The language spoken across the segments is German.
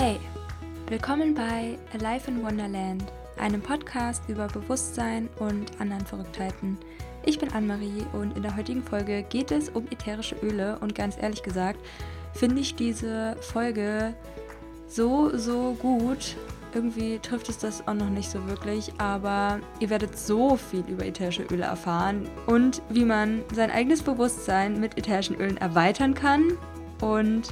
Hey, willkommen bei Alive in Wonderland, einem Podcast über Bewusstsein und anderen Verrücktheiten. Ich bin Anne-Marie und in der heutigen Folge geht es um ätherische Öle und ganz ehrlich gesagt finde ich diese Folge so, so gut. Irgendwie trifft es das auch noch nicht so wirklich, aber ihr werdet so viel über ätherische Öle erfahren und wie man sein eigenes Bewusstsein mit ätherischen Ölen erweitern kann und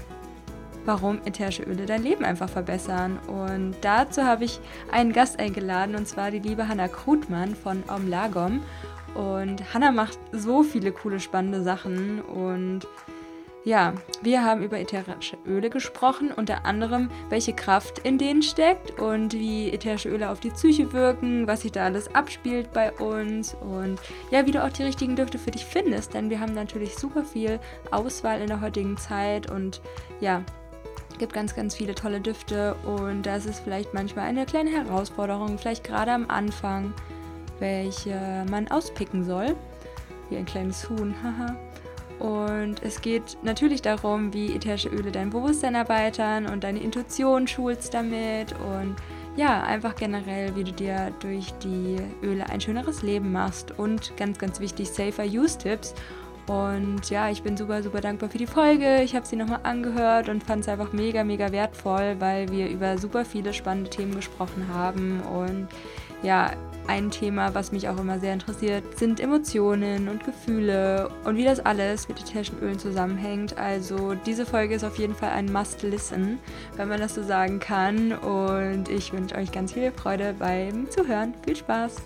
warum ätherische Öle dein Leben einfach verbessern. Und dazu habe ich einen Gast eingeladen, und zwar die liebe Hanna Krutmann von Omlagom. Und Hanna macht so viele coole, spannende Sachen. Und ja, wir haben über ätherische Öle gesprochen, unter anderem, welche Kraft in denen steckt und wie ätherische Öle auf die Psyche wirken, was sich da alles abspielt bei uns und ja, wie du auch die richtigen Düfte für dich findest, denn wir haben natürlich super viel Auswahl in der heutigen Zeit und ja, gibt ganz, ganz viele tolle Düfte und das ist vielleicht manchmal eine kleine Herausforderung, vielleicht gerade am Anfang, welche man auspicken soll. Wie ein kleines Huhn, haha. Und es geht natürlich darum, wie ätherische Öle dein Bewusstsein erweitern und deine Intuition schulst damit und ja, einfach generell, wie du dir durch die Öle ein schöneres Leben machst und ganz, ganz wichtig, Safer Use Tipps und ja, ich bin super, super dankbar für die Folge. Ich habe sie nochmal angehört und fand es einfach mega, mega wertvoll, weil wir über super viele spannende Themen gesprochen haben. Und ja, ein Thema, was mich auch immer sehr interessiert, sind Emotionen und Gefühle und wie das alles mit ätherischen Ölen zusammenhängt. Also diese Folge ist auf jeden Fall ein Must-Listen, wenn man das so sagen kann. Und ich wünsche euch ganz viel Freude beim Zuhören. Viel Spaß!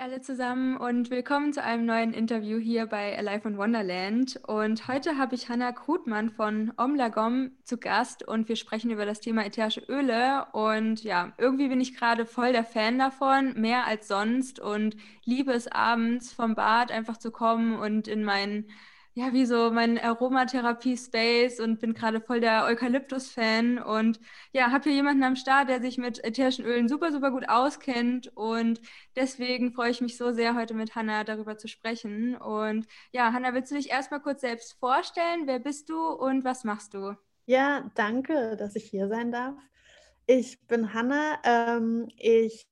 Alle zusammen und willkommen zu einem neuen Interview hier bei Alive in Wonderland. Und heute habe ich Hanna Krutmann von Omlagom zu Gast und wir sprechen über das Thema ätherische Öle. Und ja, irgendwie bin ich gerade voll der Fan davon, mehr als sonst und liebe es abends vom Bad einfach zu kommen und in meinen ja, wie so mein Aromatherapie-Space und bin gerade voll der Eukalyptus-Fan und ja, habe hier jemanden am Start, der sich mit ätherischen Ölen super, super gut auskennt und deswegen freue ich mich so sehr, heute mit Hanna darüber zu sprechen. Und ja, Hanna, willst du dich erstmal kurz selbst vorstellen? Wer bist du und was machst du? Ja, danke, dass ich hier sein darf. Ich bin Hanna. Ähm, ich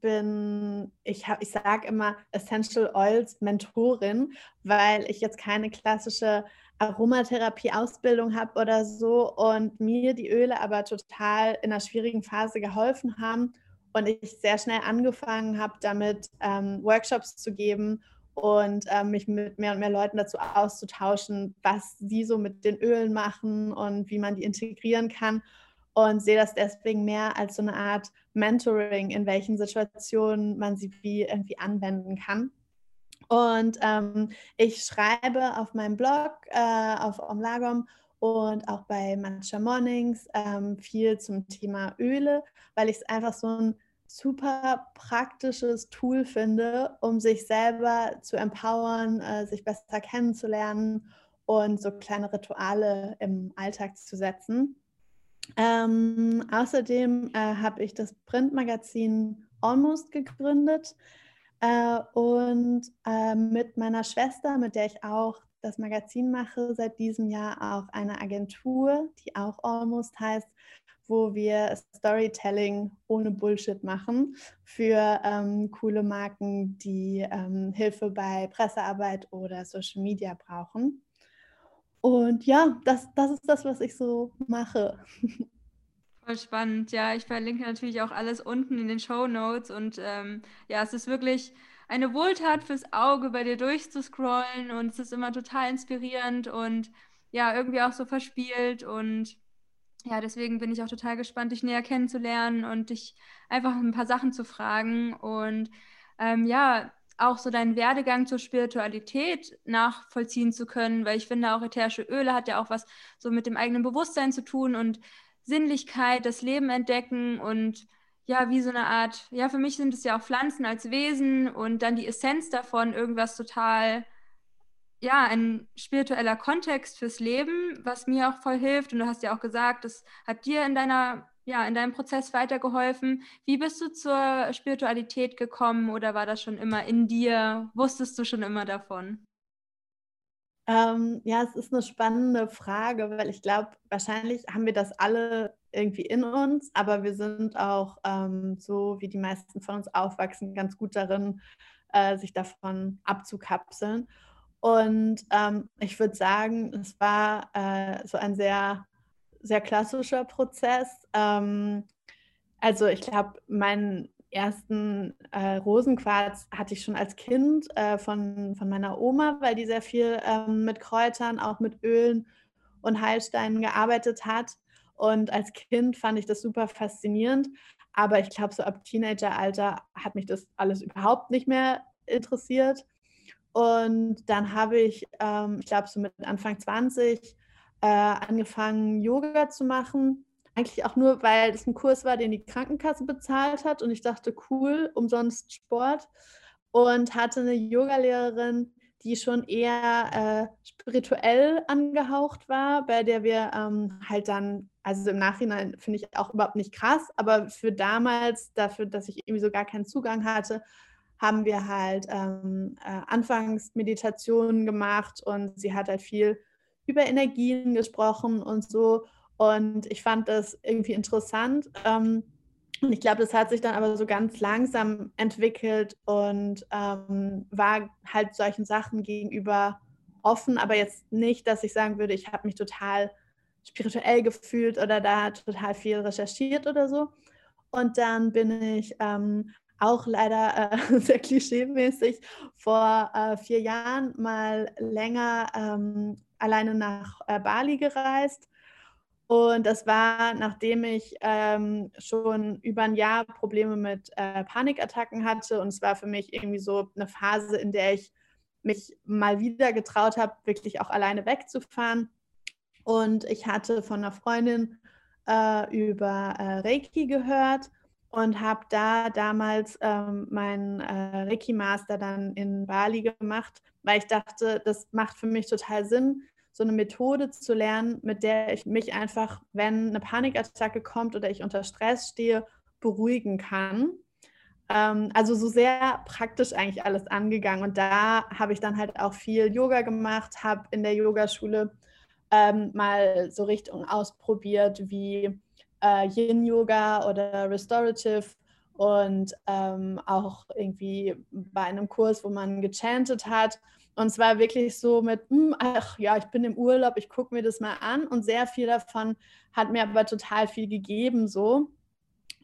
bin, ich, ich sage immer Essential Oils Mentorin, weil ich jetzt keine klassische Aromatherapie-Ausbildung habe oder so und mir die Öle aber total in einer schwierigen Phase geholfen haben und ich sehr schnell angefangen habe, damit ähm, Workshops zu geben und äh, mich mit mehr und mehr Leuten dazu auszutauschen, was sie so mit den Ölen machen und wie man die integrieren kann und sehe das deswegen mehr als so eine Art Mentoring, in welchen Situationen man sie wie irgendwie anwenden kann. Und ähm, ich schreibe auf meinem Blog äh, auf Omlagom und auch bei Matcha Mornings ähm, viel zum Thema Öle, weil ich es einfach so ein super praktisches Tool finde, um sich selber zu empowern, äh, sich besser kennenzulernen und so kleine Rituale im Alltag zu setzen. Ähm, außerdem äh, habe ich das Printmagazin Almost gegründet äh, und äh, mit meiner Schwester, mit der ich auch das Magazin mache, seit diesem Jahr auch eine Agentur, die auch Almost heißt, wo wir Storytelling ohne Bullshit machen für ähm, coole Marken, die ähm, Hilfe bei Pressearbeit oder Social Media brauchen. Und ja, das, das ist das, was ich so mache. Voll spannend. Ja, ich verlinke natürlich auch alles unten in den Show Notes. Und ähm, ja, es ist wirklich eine Wohltat fürs Auge, bei dir durchzuscrollen. Und es ist immer total inspirierend und ja, irgendwie auch so verspielt. Und ja, deswegen bin ich auch total gespannt, dich näher kennenzulernen und dich einfach ein paar Sachen zu fragen. Und ähm, ja, auch so deinen Werdegang zur Spiritualität nachvollziehen zu können, weil ich finde auch ätherische Öle hat ja auch was so mit dem eigenen Bewusstsein zu tun und Sinnlichkeit, das Leben entdecken und ja, wie so eine Art, ja, für mich sind es ja auch Pflanzen als Wesen und dann die Essenz davon, irgendwas total, ja, ein spiritueller Kontext fürs Leben, was mir auch voll hilft. Und du hast ja auch gesagt, das hat dir in deiner ja, in deinem Prozess weitergeholfen? Wie bist du zur Spiritualität gekommen oder war das schon immer in dir? Wusstest du schon immer davon? Ähm, ja, es ist eine spannende Frage, weil ich glaube, wahrscheinlich haben wir das alle irgendwie in uns, aber wir sind auch ähm, so, wie die meisten von uns aufwachsen, ganz gut darin, äh, sich davon abzukapseln. Und ähm, ich würde sagen, es war äh, so ein sehr, sehr klassischer Prozess. Ähm, also ich glaube, meinen ersten äh, Rosenquarz hatte ich schon als Kind äh, von, von meiner Oma, weil die sehr viel ähm, mit Kräutern, auch mit Ölen und Heilsteinen gearbeitet hat. Und als Kind fand ich das super faszinierend. Aber ich glaube, so ab Teenageralter hat mich das alles überhaupt nicht mehr interessiert. Und dann habe ich, ähm, ich glaube, so mit Anfang 20 äh, angefangen, Yoga zu machen. Eigentlich auch nur, weil es ein Kurs war, den die Krankenkasse bezahlt hat. Und ich dachte, cool, umsonst Sport. Und hatte eine Yogalehrerin, die schon eher äh, spirituell angehaucht war, bei der wir ähm, halt dann, also im Nachhinein finde ich auch überhaupt nicht krass, aber für damals, dafür, dass ich irgendwie so gar keinen Zugang hatte, haben wir halt ähm, äh, Anfangsmeditationen gemacht und sie hat halt viel über Energien gesprochen und so. Und ich fand das irgendwie interessant. Ähm, und ich glaube, das hat sich dann aber so ganz langsam entwickelt und ähm, war halt solchen Sachen gegenüber offen, aber jetzt nicht, dass ich sagen würde, ich habe mich total spirituell gefühlt oder da total viel recherchiert oder so. Und dann bin ich ähm, auch leider äh, sehr klischeemäßig vor äh, vier Jahren mal länger ähm, alleine nach äh, Bali gereist und das war, nachdem ich ähm, schon über ein Jahr Probleme mit äh, Panikattacken hatte. Und es war für mich irgendwie so eine Phase, in der ich mich mal wieder getraut habe, wirklich auch alleine wegzufahren. Und ich hatte von einer Freundin äh, über äh, Reiki gehört und habe da damals ähm, meinen äh, Reiki-Master dann in Bali gemacht, weil ich dachte, das macht für mich total Sinn, so eine Methode zu lernen, mit der ich mich einfach, wenn eine Panikattacke kommt oder ich unter Stress stehe, beruhigen kann. Ähm, also so sehr praktisch eigentlich alles angegangen. Und da habe ich dann halt auch viel Yoga gemacht, habe in der Yogaschule ähm, mal so Richtungen ausprobiert wie äh, Yin-Yoga oder Restorative und ähm, auch irgendwie bei einem Kurs, wo man gechantet hat. Und es war wirklich so mit, hm, ach ja, ich bin im Urlaub, ich gucke mir das mal an. Und sehr viel davon hat mir aber total viel gegeben so.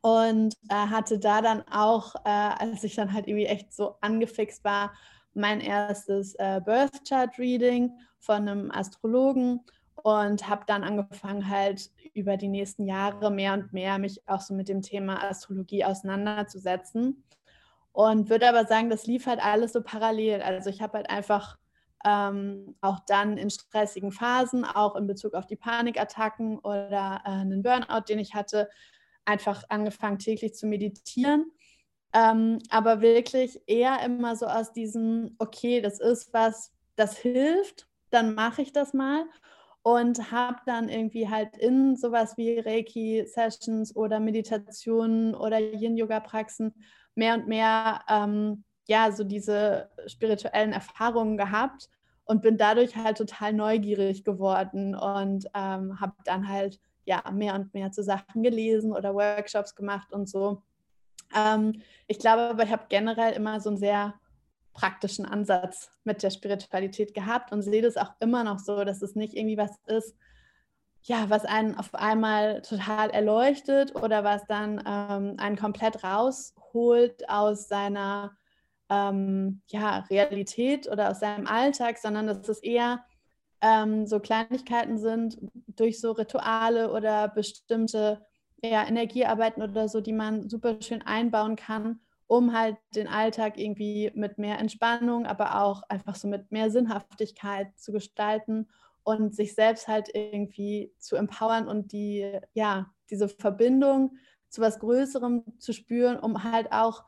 Und äh, hatte da dann auch, äh, als ich dann halt irgendwie echt so angefixt war, mein erstes äh, Birth Chart Reading von einem Astrologen und habe dann angefangen halt über die nächsten Jahre mehr und mehr mich auch so mit dem Thema Astrologie auseinanderzusetzen. Und würde aber sagen, das lief halt alles so parallel. Also ich habe halt einfach ähm, auch dann in stressigen Phasen, auch in Bezug auf die Panikattacken oder äh, einen Burnout, den ich hatte, einfach angefangen täglich zu meditieren. Ähm, aber wirklich eher immer so aus diesem, okay, das ist was, das hilft, dann mache ich das mal und habe dann irgendwie halt in sowas wie Reiki-Sessions oder Meditationen oder Yin-Yoga-Praxen mehr und mehr ähm, ja so diese spirituellen Erfahrungen gehabt und bin dadurch halt total neugierig geworden und ähm, habe dann halt ja mehr und mehr zu Sachen gelesen oder Workshops gemacht und so. Ähm, ich glaube aber, ich habe generell immer so einen sehr praktischen Ansatz mit der Spiritualität gehabt und sehe das auch immer noch so, dass es nicht irgendwie was ist, ja, was einen auf einmal total erleuchtet oder was dann ähm, einen komplett rausholt aus seiner ähm, ja, Realität oder aus seinem Alltag, sondern dass es eher ähm, so Kleinigkeiten sind durch so Rituale oder bestimmte ja, Energiearbeiten oder so, die man super schön einbauen kann, um halt den Alltag irgendwie mit mehr Entspannung, aber auch einfach so mit mehr Sinnhaftigkeit zu gestalten und sich selbst halt irgendwie zu empowern und die, ja, diese Verbindung zu was Größerem zu spüren, um halt auch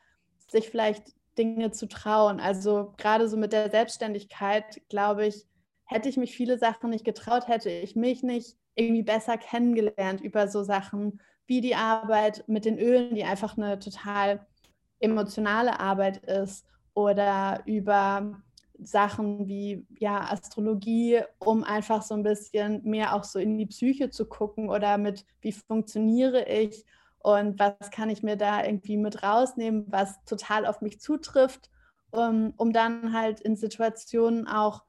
sich vielleicht Dinge zu trauen. Also gerade so mit der Selbstständigkeit, glaube ich, hätte ich mich viele Sachen nicht getraut, hätte ich mich nicht irgendwie besser kennengelernt über so Sachen wie die Arbeit mit den Ölen, die einfach eine total emotionale Arbeit ist, oder über Sachen wie ja, Astrologie, um einfach so ein bisschen mehr auch so in die Psyche zu gucken oder mit, wie funktioniere ich und was kann ich mir da irgendwie mit rausnehmen, was total auf mich zutrifft, um, um dann halt in Situationen auch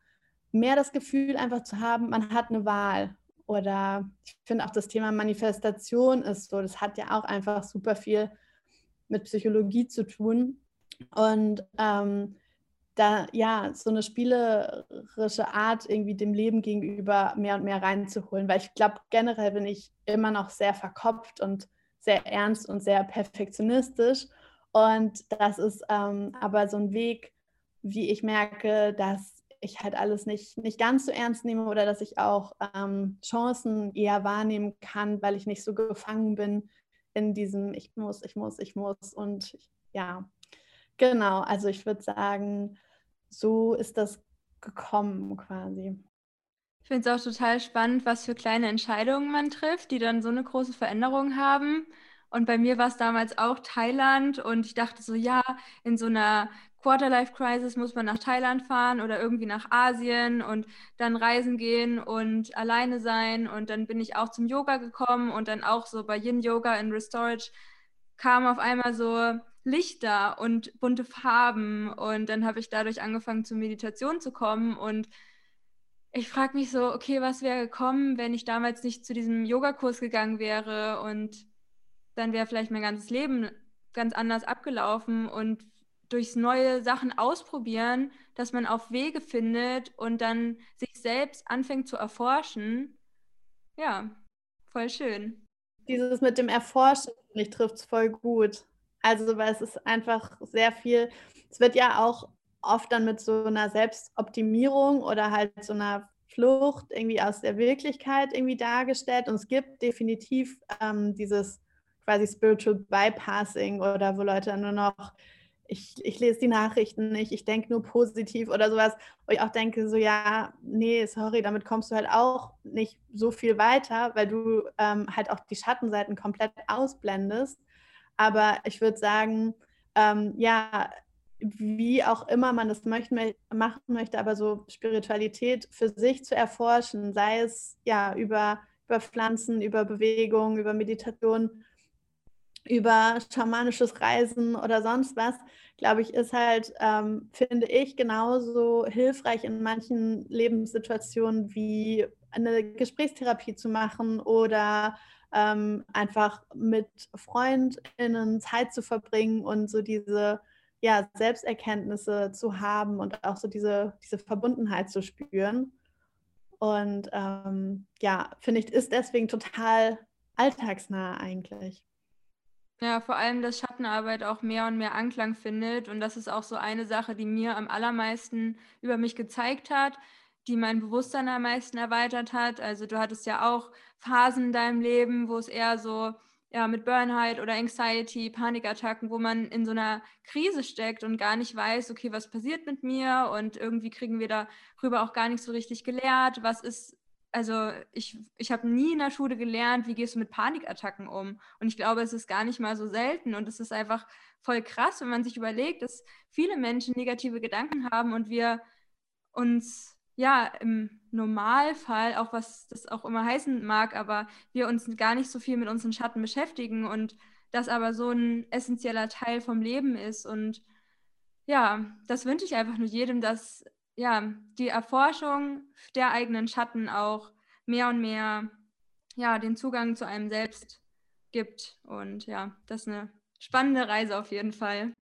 mehr das Gefühl einfach zu haben, man hat eine Wahl. Oder ich finde auch das Thema Manifestation ist so, das hat ja auch einfach super viel mit Psychologie zu tun. Und ähm, da ja so eine spielerische Art irgendwie dem Leben gegenüber mehr und mehr reinzuholen, weil ich glaube generell bin ich immer noch sehr verkopft und sehr ernst und sehr perfektionistisch und das ist ähm, aber so ein Weg, wie ich merke, dass ich halt alles nicht, nicht ganz so ernst nehme oder dass ich auch ähm, Chancen eher wahrnehmen kann, weil ich nicht so gefangen bin in diesem Ich muss, ich muss, ich muss und ja, genau, also ich würde sagen, so ist das gekommen quasi. Ich finde es auch total spannend, was für kleine Entscheidungen man trifft, die dann so eine große Veränderung haben. Und bei mir war es damals auch Thailand und ich dachte so, ja, in so einer Quarterlife-Crisis muss man nach Thailand fahren oder irgendwie nach Asien und dann reisen gehen und alleine sein. Und dann bin ich auch zum Yoga gekommen und dann auch so bei Yin Yoga in Restorage kam auf einmal so Lichter und bunte Farben. Und dann habe ich dadurch angefangen, zur Meditation zu kommen. Und ich frage mich so, okay, was wäre gekommen, wenn ich damals nicht zu diesem Yogakurs gegangen wäre? Und dann wäre vielleicht mein ganzes Leben ganz anders abgelaufen. Und durchs neue Sachen ausprobieren, dass man auf Wege findet und dann sich selbst anfängt zu erforschen. Ja, voll schön. Dieses mit dem Erforschen, ich trifft es voll gut. Also, weil es ist einfach sehr viel, es wird ja auch oft dann mit so einer Selbstoptimierung oder halt so einer Flucht irgendwie aus der Wirklichkeit irgendwie dargestellt. Und es gibt definitiv ähm, dieses quasi Spiritual Bypassing oder wo Leute nur noch, ich, ich lese die Nachrichten nicht, ich denke nur positiv oder sowas, wo ich auch denke, so ja, nee, sorry, damit kommst du halt auch nicht so viel weiter, weil du ähm, halt auch die Schattenseiten komplett ausblendest. Aber ich würde sagen, ähm, ja, wie auch immer man das möchte, machen möchte, aber so Spiritualität für sich zu erforschen, sei es ja über, über Pflanzen, über Bewegung, über Meditation, über schamanisches Reisen oder sonst was, glaube ich, ist halt, ähm, finde ich, genauso hilfreich in manchen Lebenssituationen wie eine Gesprächstherapie zu machen oder ähm, einfach mit FreundInnen Zeit zu verbringen und so diese ja, Selbsterkenntnisse zu haben und auch so diese, diese Verbundenheit zu spüren. Und ähm, ja, finde ich, ist deswegen total alltagsnah eigentlich. Ja, vor allem, dass Schattenarbeit auch mehr und mehr Anklang findet. Und das ist auch so eine Sache, die mir am allermeisten über mich gezeigt hat, die mein Bewusstsein am meisten erweitert hat. Also du hattest ja auch Phasen in deinem Leben, wo es eher so ja, mit Burnout oder Anxiety, Panikattacken, wo man in so einer Krise steckt und gar nicht weiß, okay, was passiert mit mir und irgendwie kriegen wir darüber auch gar nicht so richtig gelehrt, was ist, also ich, ich habe nie in der Schule gelernt, wie gehst du mit Panikattacken um und ich glaube, es ist gar nicht mal so selten und es ist einfach voll krass, wenn man sich überlegt, dass viele Menschen negative Gedanken haben und wir uns ja, im Normalfall, auch was das auch immer heißen mag, aber wir uns gar nicht so viel mit unseren Schatten beschäftigen und das aber so ein essentieller Teil vom Leben ist. Und ja, das wünsche ich einfach nur jedem, dass ja, die Erforschung der eigenen Schatten auch mehr und mehr ja, den Zugang zu einem selbst gibt. Und ja, das ist eine spannende Reise auf jeden Fall.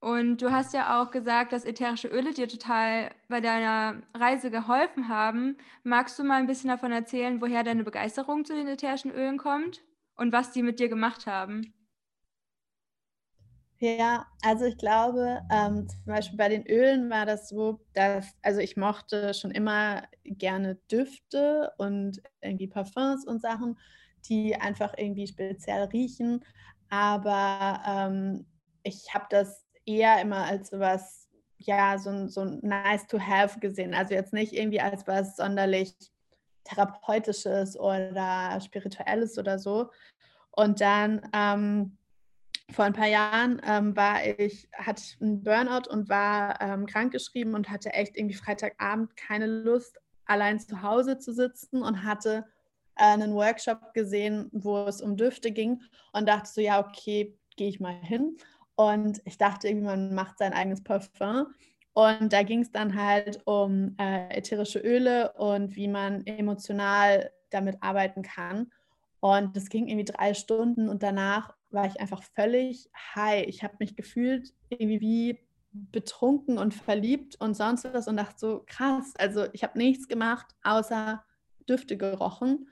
Und du hast ja auch gesagt, dass ätherische Öle dir total bei deiner Reise geholfen haben. Magst du mal ein bisschen davon erzählen, woher deine Begeisterung zu den ätherischen Ölen kommt und was die mit dir gemacht haben? Ja, also ich glaube, ähm, zum Beispiel bei den Ölen war das so, dass, also ich mochte schon immer gerne Düfte und irgendwie Parfums und Sachen, die einfach irgendwie speziell riechen. Aber ähm, ich habe das eher immer als was, ja, so, so nice to have gesehen. Also jetzt nicht irgendwie als was sonderlich therapeutisches oder spirituelles oder so. Und dann ähm, vor ein paar Jahren ähm, war ich, hatte ich einen Burnout und war ähm, krankgeschrieben und hatte echt irgendwie Freitagabend keine Lust, allein zu Hause zu sitzen und hatte äh, einen Workshop gesehen, wo es um Düfte ging und dachte so, ja, okay, gehe ich mal hin. Und ich dachte irgendwie, man macht sein eigenes Parfum. Und da ging es dann halt um äh, ätherische Öle und wie man emotional damit arbeiten kann. Und das ging irgendwie drei Stunden und danach war ich einfach völlig high. Ich habe mich gefühlt irgendwie wie betrunken und verliebt und sonst was und dachte so, krass, also ich habe nichts gemacht, außer Düfte gerochen.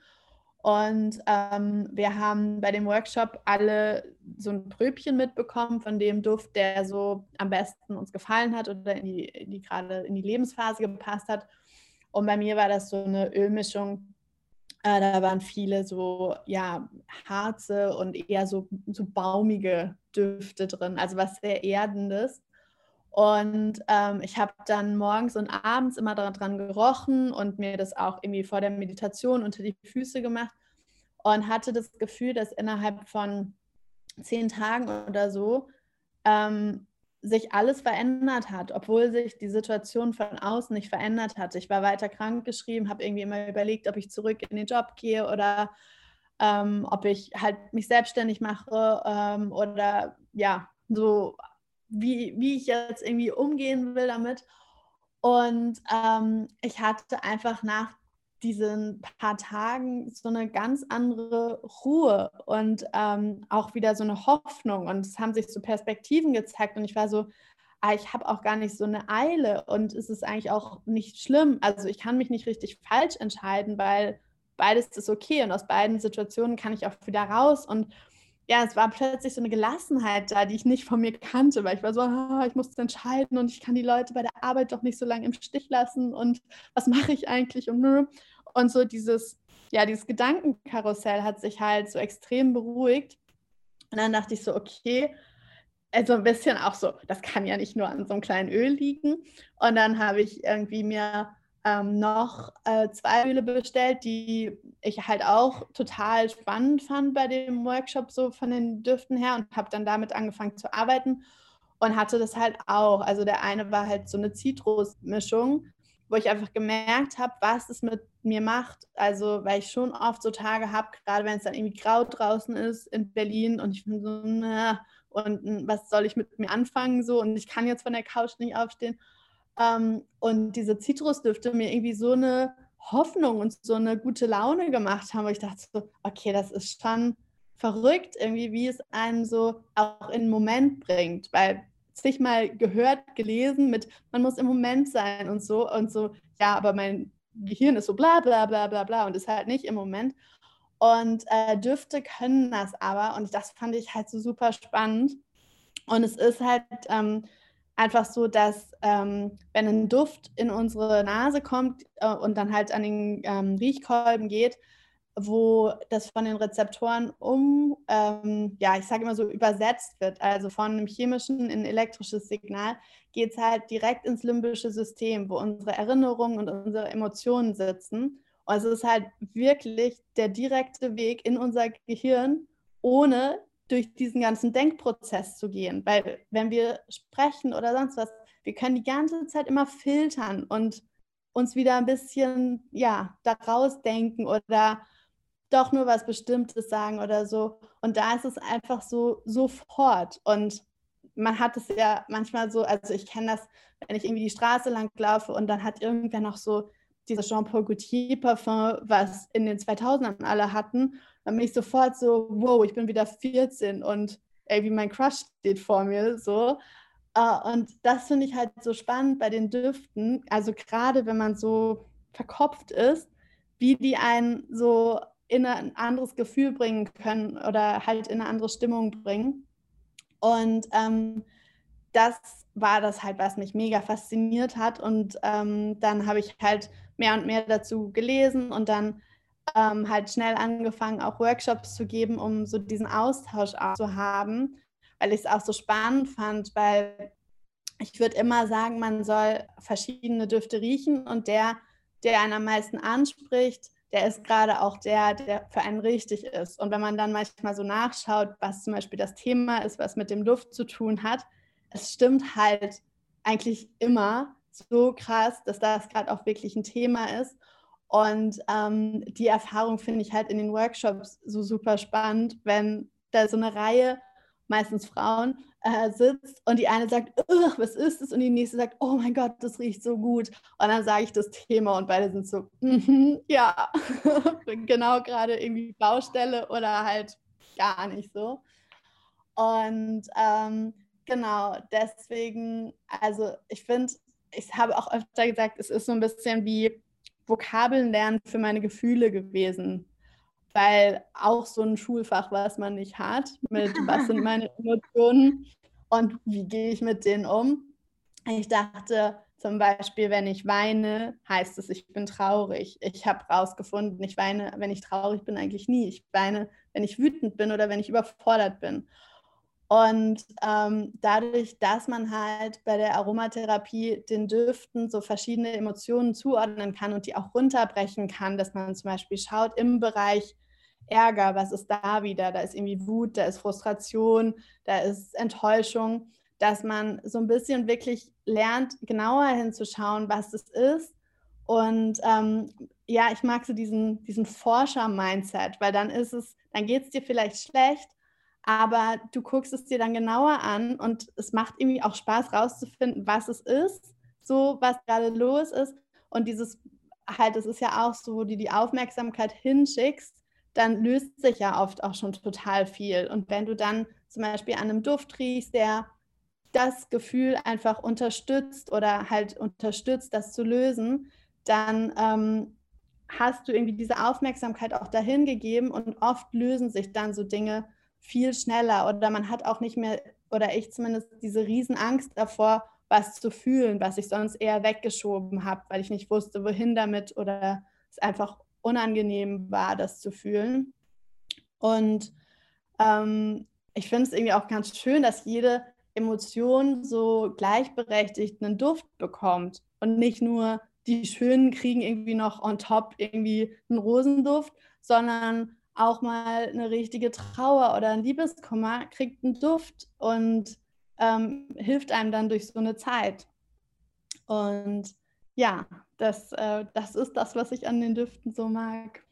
Und ähm, wir haben bei dem Workshop alle so ein Pröbchen mitbekommen von dem Duft, der so am besten uns gefallen hat oder in die, die gerade in die Lebensphase gepasst hat. Und bei mir war das so eine Ölmischung. Äh, da waren viele so ja Harze und eher so, so baumige Düfte drin, also was sehr Erdendes. Und ähm, ich habe dann morgens und abends immer daran gerochen und mir das auch irgendwie vor der Meditation unter die Füße gemacht und hatte das Gefühl, dass innerhalb von zehn Tagen oder so ähm, sich alles verändert hat, obwohl sich die Situation von außen nicht verändert hat. Ich war weiter krank geschrieben, habe irgendwie immer überlegt, ob ich zurück in den Job gehe oder ähm, ob ich halt mich selbstständig mache ähm, oder ja, so wie, wie ich jetzt irgendwie umgehen will damit. Und ähm, ich hatte einfach nach diesen paar Tagen so eine ganz andere Ruhe und ähm, auch wieder so eine Hoffnung. Und es haben sich so Perspektiven gezeigt. Und ich war so, ah, ich habe auch gar nicht so eine Eile und es ist eigentlich auch nicht schlimm. Also ich kann mich nicht richtig falsch entscheiden, weil beides ist okay und aus beiden Situationen kann ich auch wieder raus. Und ja, es war plötzlich so eine Gelassenheit da, die ich nicht von mir kannte, weil ich war so, oh, ich muss entscheiden und ich kann die Leute bei der Arbeit doch nicht so lange im Stich lassen und was mache ich eigentlich? Und und so dieses ja, dieses Gedankenkarussell hat sich halt so extrem beruhigt. Und dann dachte ich so, okay, also ein bisschen auch so, das kann ja nicht nur an so einem kleinen Öl liegen. Und dann habe ich irgendwie mir ähm, noch äh, zwei Öle bestellt, die ich halt auch total spannend fand bei dem Workshop, so von den Düften her und habe dann damit angefangen zu arbeiten und hatte das halt auch. Also der eine war halt so eine Zitrusmischung, wo ich einfach gemerkt habe, was es mit mir macht. Also weil ich schon oft so Tage habe, gerade wenn es dann irgendwie grau draußen ist in Berlin und ich bin so, na, und was soll ich mit mir anfangen so und ich kann jetzt von der Couch nicht aufstehen. Ähm, und diese Zitrusdüfte mir irgendwie so eine Hoffnung und so eine gute Laune gemacht haben, wo ich dachte so, okay, das ist schon verrückt irgendwie, wie es einen so auch in den Moment bringt, weil sich mal gehört, gelesen mit, man muss im Moment sein und so und so, ja, aber mein Gehirn ist so bla bla bla bla bla und ist halt nicht im Moment. Und äh, Düfte können das aber und das fand ich halt so super spannend. Und es ist halt, ähm, einfach so, dass ähm, wenn ein Duft in unsere Nase kommt äh, und dann halt an den ähm, Riechkolben geht, wo das von den Rezeptoren um, ähm, ja, ich sage immer so, übersetzt wird, also von einem chemischen in ein elektrisches Signal, geht es halt direkt ins limbische System, wo unsere Erinnerungen und unsere Emotionen sitzen. Und es ist halt wirklich der direkte Weg in unser Gehirn, ohne durch diesen ganzen Denkprozess zu gehen. Weil wenn wir sprechen oder sonst was, wir können die ganze Zeit immer filtern und uns wieder ein bisschen, ja, daraus denken oder doch nur was Bestimmtes sagen oder so. Und da ist es einfach so sofort. Und man hat es ja manchmal so, also ich kenne das, wenn ich irgendwie die Straße lang laufe und dann hat irgendwer noch so dieses Jean-Paul Gaultier Parfum, was in den 2000ern alle hatten dann bin ich sofort so, wow, ich bin wieder 14 und irgendwie mein Crush steht vor mir so. Uh, und das finde ich halt so spannend bei den Düften, also gerade wenn man so verkopft ist, wie die einen so in ein anderes Gefühl bringen können oder halt in eine andere Stimmung bringen. Und ähm, das war das halt, was mich mega fasziniert hat. Und ähm, dann habe ich halt mehr und mehr dazu gelesen und dann ähm, halt schnell angefangen, auch Workshops zu geben, um so diesen Austausch auch zu haben, weil ich es auch so spannend fand, weil ich würde immer sagen, man soll verschiedene Düfte riechen und der, der einen am meisten anspricht, der ist gerade auch der, der für einen richtig ist. Und wenn man dann manchmal so nachschaut, was zum Beispiel das Thema ist, was mit dem Luft zu tun hat, es stimmt halt eigentlich immer so krass, dass das gerade auch wirklich ein Thema ist. Und ähm, die Erfahrung finde ich halt in den Workshops so super spannend, wenn da so eine Reihe, meistens Frauen, äh, sitzt und die eine sagt, was ist das? Und die nächste sagt, oh mein Gott, das riecht so gut. Und dann sage ich das Thema und beide sind so, mm -hmm, ja, genau gerade irgendwie Baustelle oder halt gar nicht so. Und ähm, genau, deswegen, also ich finde, ich habe auch öfter gesagt, es ist so ein bisschen wie Vokabeln lernen für meine Gefühle gewesen weil auch so ein Schulfach, was man nicht hat, mit was sind meine Emotionen und wie gehe ich mit denen um. Ich dachte zum Beispiel, wenn ich weine, heißt es, ich bin traurig. Ich habe rausgefunden, ich weine, wenn ich traurig bin, eigentlich nie. Ich weine, wenn ich wütend bin oder wenn ich überfordert bin. Und ähm, dadurch, dass man halt bei der Aromatherapie den Düften so verschiedene Emotionen zuordnen kann und die auch runterbrechen kann, dass man zum Beispiel schaut im Bereich Ärger, was ist da wieder? Da ist irgendwie Wut, da ist Frustration, da ist Enttäuschung, dass man so ein bisschen wirklich lernt, genauer hinzuschauen, was es ist. Und ähm, ja, ich mag so diesen, diesen Forscher-Mindset, weil dann ist es, dann geht es dir vielleicht schlecht, aber du guckst es dir dann genauer an und es macht irgendwie auch Spaß rauszufinden, was es ist, so was gerade los ist. Und dieses halt, es ist ja auch so, wo du die Aufmerksamkeit hinschickst, dann löst sich ja oft auch schon total viel. Und wenn du dann zum Beispiel an einem Duft riechst, der das Gefühl einfach unterstützt oder halt unterstützt, das zu lösen, dann ähm, hast du irgendwie diese Aufmerksamkeit auch dahin gegeben und oft lösen sich dann so Dinge viel schneller oder man hat auch nicht mehr, oder ich zumindest, diese Riesenangst davor, was zu fühlen, was ich sonst eher weggeschoben habe, weil ich nicht wusste, wohin damit oder es einfach unangenehm war, das zu fühlen. Und ähm, ich finde es irgendwie auch ganz schön, dass jede Emotion so gleichberechtigt einen Duft bekommt und nicht nur die Schönen kriegen irgendwie noch on top irgendwie einen Rosenduft, sondern auch mal eine richtige Trauer oder ein Liebeskummer kriegt einen Duft und ähm, hilft einem dann durch so eine Zeit. Und ja, das, äh, das ist das, was ich an den Düften so mag.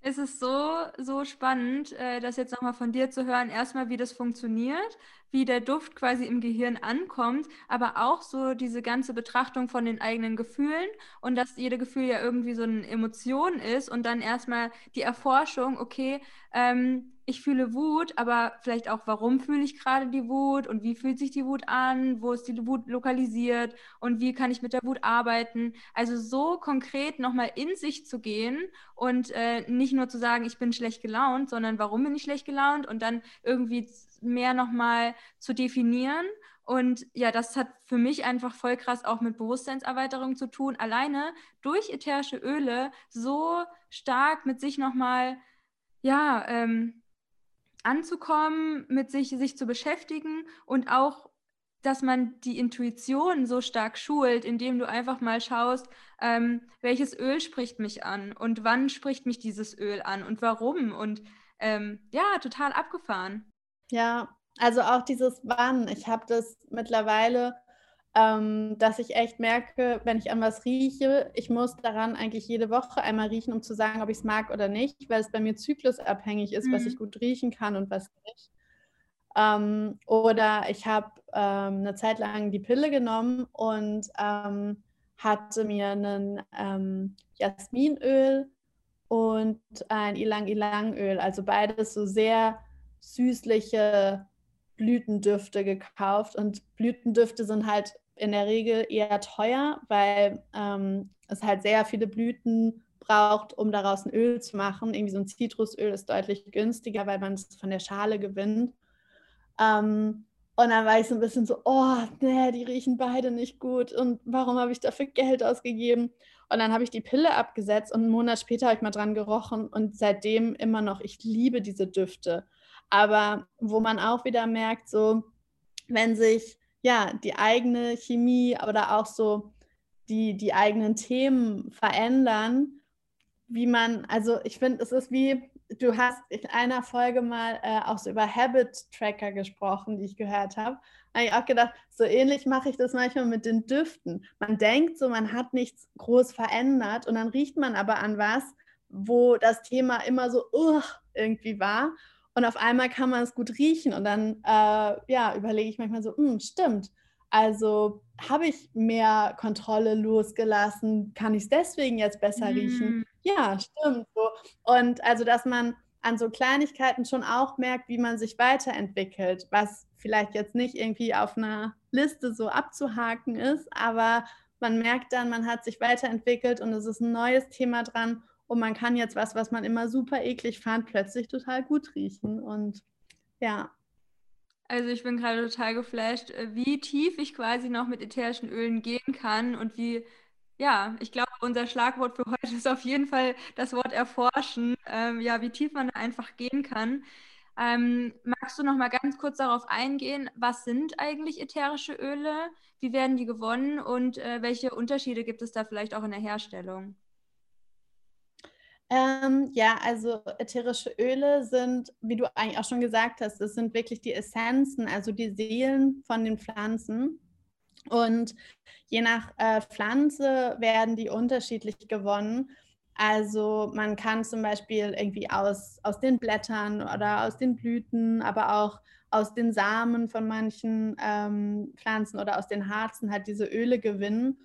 Es ist so, so spannend, äh, das jetzt nochmal von dir zu hören. Erstmal, wie das funktioniert, wie der Duft quasi im Gehirn ankommt, aber auch so diese ganze Betrachtung von den eigenen Gefühlen und dass jede Gefühl ja irgendwie so eine Emotion ist und dann erstmal die Erforschung, okay, ähm, ich fühle Wut, aber vielleicht auch, warum fühle ich gerade die Wut und wie fühlt sich die Wut an, wo ist die Wut lokalisiert und wie kann ich mit der Wut arbeiten. Also so konkret nochmal in sich zu gehen und äh, nicht nur zu sagen, ich bin schlecht gelaunt, sondern warum bin ich schlecht gelaunt und dann irgendwie mehr nochmal zu definieren. Und ja, das hat für mich einfach voll krass auch mit Bewusstseinserweiterung zu tun. Alleine durch ätherische Öle so stark mit sich nochmal, ja, ähm, anzukommen, mit sich, sich zu beschäftigen und auch, dass man die Intuition so stark schult, indem du einfach mal schaust, ähm, welches Öl spricht mich an und wann spricht mich dieses Öl an und warum und ähm, ja, total abgefahren. Ja, also auch dieses Wann. Ich habe das mittlerweile ähm, dass ich echt merke, wenn ich an was rieche, ich muss daran eigentlich jede Woche einmal riechen, um zu sagen, ob ich es mag oder nicht, weil es bei mir zyklusabhängig ist, mhm. was ich gut riechen kann und was nicht. Ähm, oder ich habe ähm, eine Zeit lang die Pille genommen und ähm, hatte mir ein ähm, Jasminöl und ein Ilang-Ilang-Öl, also beides so sehr süßliche Blütendüfte gekauft. Und Blütendüfte sind halt in der Regel eher teuer, weil ähm, es halt sehr viele Blüten braucht, um daraus ein Öl zu machen. Irgendwie so ein Zitrusöl ist deutlich günstiger, weil man es von der Schale gewinnt. Ähm, und dann war ich so ein bisschen so, oh, nee, die riechen beide nicht gut. Und warum habe ich dafür Geld ausgegeben? Und dann habe ich die Pille abgesetzt und einen Monat später habe ich mal dran gerochen und seitdem immer noch, ich liebe diese Düfte. Aber wo man auch wieder merkt, so, wenn sich ja, die eigene Chemie oder auch so die, die eigenen Themen verändern, wie man, also ich finde, es ist wie, du hast in einer Folge mal äh, auch so über Habit-Tracker gesprochen, die ich gehört habe. Da habe ich auch gedacht, so ähnlich mache ich das manchmal mit den Düften. Man denkt so, man hat nichts groß verändert und dann riecht man aber an was, wo das Thema immer so uh, irgendwie war. Und auf einmal kann man es gut riechen und dann äh, ja, überlege ich manchmal so, hm, stimmt. Also habe ich mehr Kontrolle losgelassen? Kann ich es deswegen jetzt besser mm. riechen? Ja, stimmt. So. Und also, dass man an so Kleinigkeiten schon auch merkt, wie man sich weiterentwickelt, was vielleicht jetzt nicht irgendwie auf einer Liste so abzuhaken ist, aber man merkt dann, man hat sich weiterentwickelt und es ist ein neues Thema dran und man kann jetzt was, was man immer super eklig fand, plötzlich total gut riechen und ja. Also ich bin gerade total geflasht, äh, wie tief ich quasi noch mit ätherischen Ölen gehen kann und wie, ja, ich glaube, unser Schlagwort für heute ist auf jeden Fall das Wort erforschen, ähm, ja, wie tief man da einfach gehen kann. Ähm, magst du noch mal ganz kurz darauf eingehen, was sind eigentlich ätherische Öle, wie werden die gewonnen und äh, welche Unterschiede gibt es da vielleicht auch in der Herstellung? Ähm, ja, also ätherische Öle sind, wie du eigentlich auch schon gesagt hast, es sind wirklich die Essenzen, also die Seelen von den Pflanzen. Und je nach äh, Pflanze werden die unterschiedlich gewonnen. Also man kann zum Beispiel irgendwie aus, aus den Blättern oder aus den Blüten, aber auch aus den Samen von manchen ähm, Pflanzen oder aus den Harzen halt diese Öle gewinnen.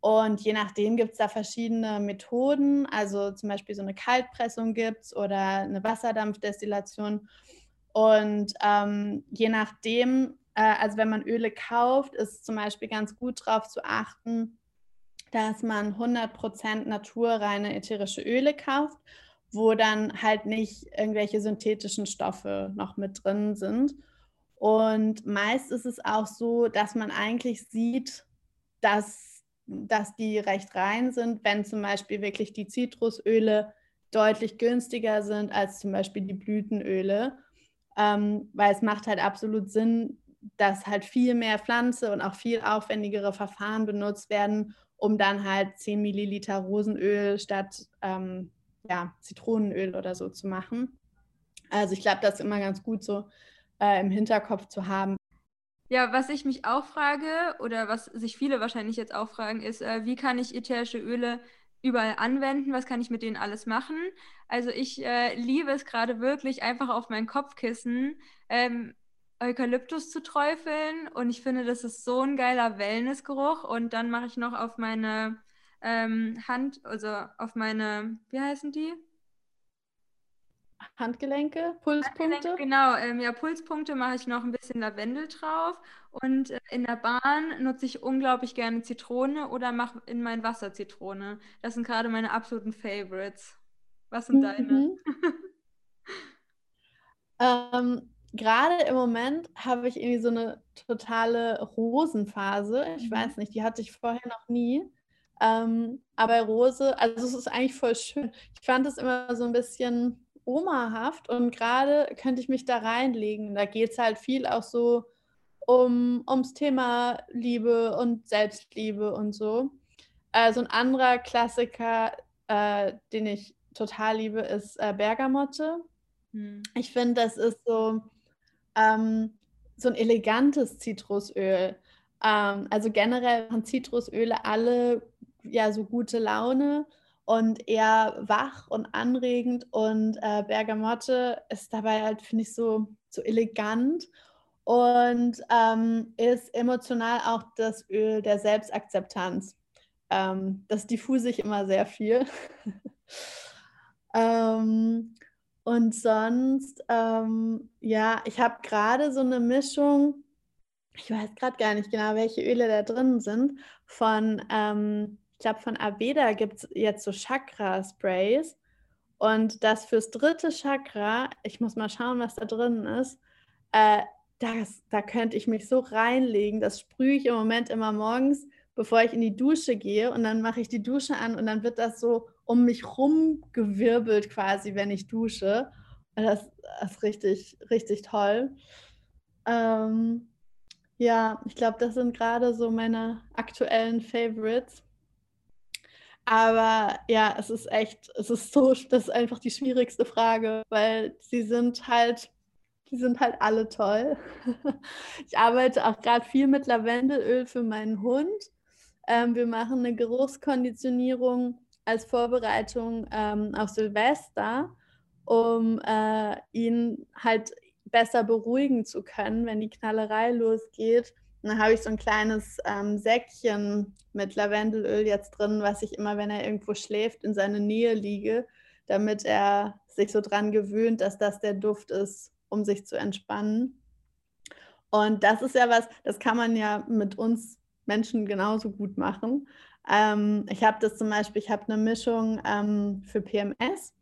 Und je nachdem gibt es da verschiedene Methoden. Also zum Beispiel so eine Kaltpressung gibt es oder eine Wasserdampfdestillation. Und ähm, je nachdem, äh, also wenn man Öle kauft, ist zum Beispiel ganz gut darauf zu achten, dass man 100% naturreine ätherische Öle kauft, wo dann halt nicht irgendwelche synthetischen Stoffe noch mit drin sind. Und meist ist es auch so, dass man eigentlich sieht, dass dass die recht rein sind, wenn zum Beispiel wirklich die Zitrusöle deutlich günstiger sind als zum Beispiel die Blütenöle, ähm, weil es macht halt absolut Sinn, dass halt viel mehr Pflanze und auch viel aufwendigere Verfahren benutzt werden, um dann halt 10 Milliliter Rosenöl statt ähm, ja, Zitronenöl oder so zu machen. Also ich glaube, das ist immer ganz gut so äh, im Hinterkopf zu haben, ja, was ich mich auch frage oder was sich viele wahrscheinlich jetzt auch fragen, ist, äh, wie kann ich ätherische Öle überall anwenden? Was kann ich mit denen alles machen? Also ich äh, liebe es gerade wirklich, einfach auf mein Kopfkissen ähm, Eukalyptus zu träufeln und ich finde, das ist so ein geiler Wellnessgeruch und dann mache ich noch auf meine ähm, Hand, also auf meine, wie heißen die? Handgelenke, Pulspunkte? Handgelenke, genau, ähm, ja, Pulspunkte mache ich noch ein bisschen Lavendel drauf. Und äh, in der Bahn nutze ich unglaublich gerne Zitrone oder mache in mein Wasser Zitrone. Das sind gerade meine absoluten Favorites. Was sind mhm. deine? ähm, gerade im Moment habe ich irgendwie so eine totale Rosenphase. Ich mhm. weiß nicht, die hatte ich vorher noch nie. Ähm, aber Rose, also es ist eigentlich voll schön. Ich fand es immer so ein bisschen omahaft und gerade könnte ich mich da reinlegen. Da geht es halt viel auch so um, ums Thema Liebe und Selbstliebe und so. Äh, so ein anderer Klassiker, äh, den ich total liebe, ist äh, Bergamotte. Hm. Ich finde, das ist so, ähm, so ein elegantes Zitrusöl. Ähm, also generell haben Zitrusöle alle ja so gute Laune und eher wach und anregend. Und äh, Bergamotte ist dabei halt, finde ich, so, so elegant und ähm, ist emotional auch das Öl der Selbstakzeptanz. Ähm, das diffuse ich immer sehr viel. ähm, und sonst, ähm, ja, ich habe gerade so eine Mischung, ich weiß gerade gar nicht genau, welche Öle da drin sind, von ähm, ich glaube, von Aveda gibt es jetzt so Chakra-Sprays. Und das fürs dritte Chakra, ich muss mal schauen, was da drin ist, äh, das, da könnte ich mich so reinlegen. Das sprühe ich im Moment immer morgens, bevor ich in die Dusche gehe. Und dann mache ich die Dusche an und dann wird das so um mich rumgewirbelt quasi, wenn ich dusche. Und das, das ist richtig, richtig toll. Ähm, ja, ich glaube, das sind gerade so meine aktuellen Favorites. Aber ja, es ist echt, es ist so, das ist einfach die schwierigste Frage, weil sie sind halt, die sind halt alle toll. Ich arbeite auch gerade viel mit Lavendelöl für meinen Hund. Ähm, wir machen eine Geruchskonditionierung als Vorbereitung ähm, auf Silvester, um äh, ihn halt besser beruhigen zu können, wenn die Knallerei losgeht dann habe ich so ein kleines ähm, Säckchen mit Lavendelöl jetzt drin, was ich immer, wenn er irgendwo schläft, in seine Nähe liege, damit er sich so dran gewöhnt, dass das der Duft ist, um sich zu entspannen. Und das ist ja was, das kann man ja mit uns Menschen genauso gut machen. Ähm, ich habe das zum Beispiel, ich habe eine Mischung ähm, für PMS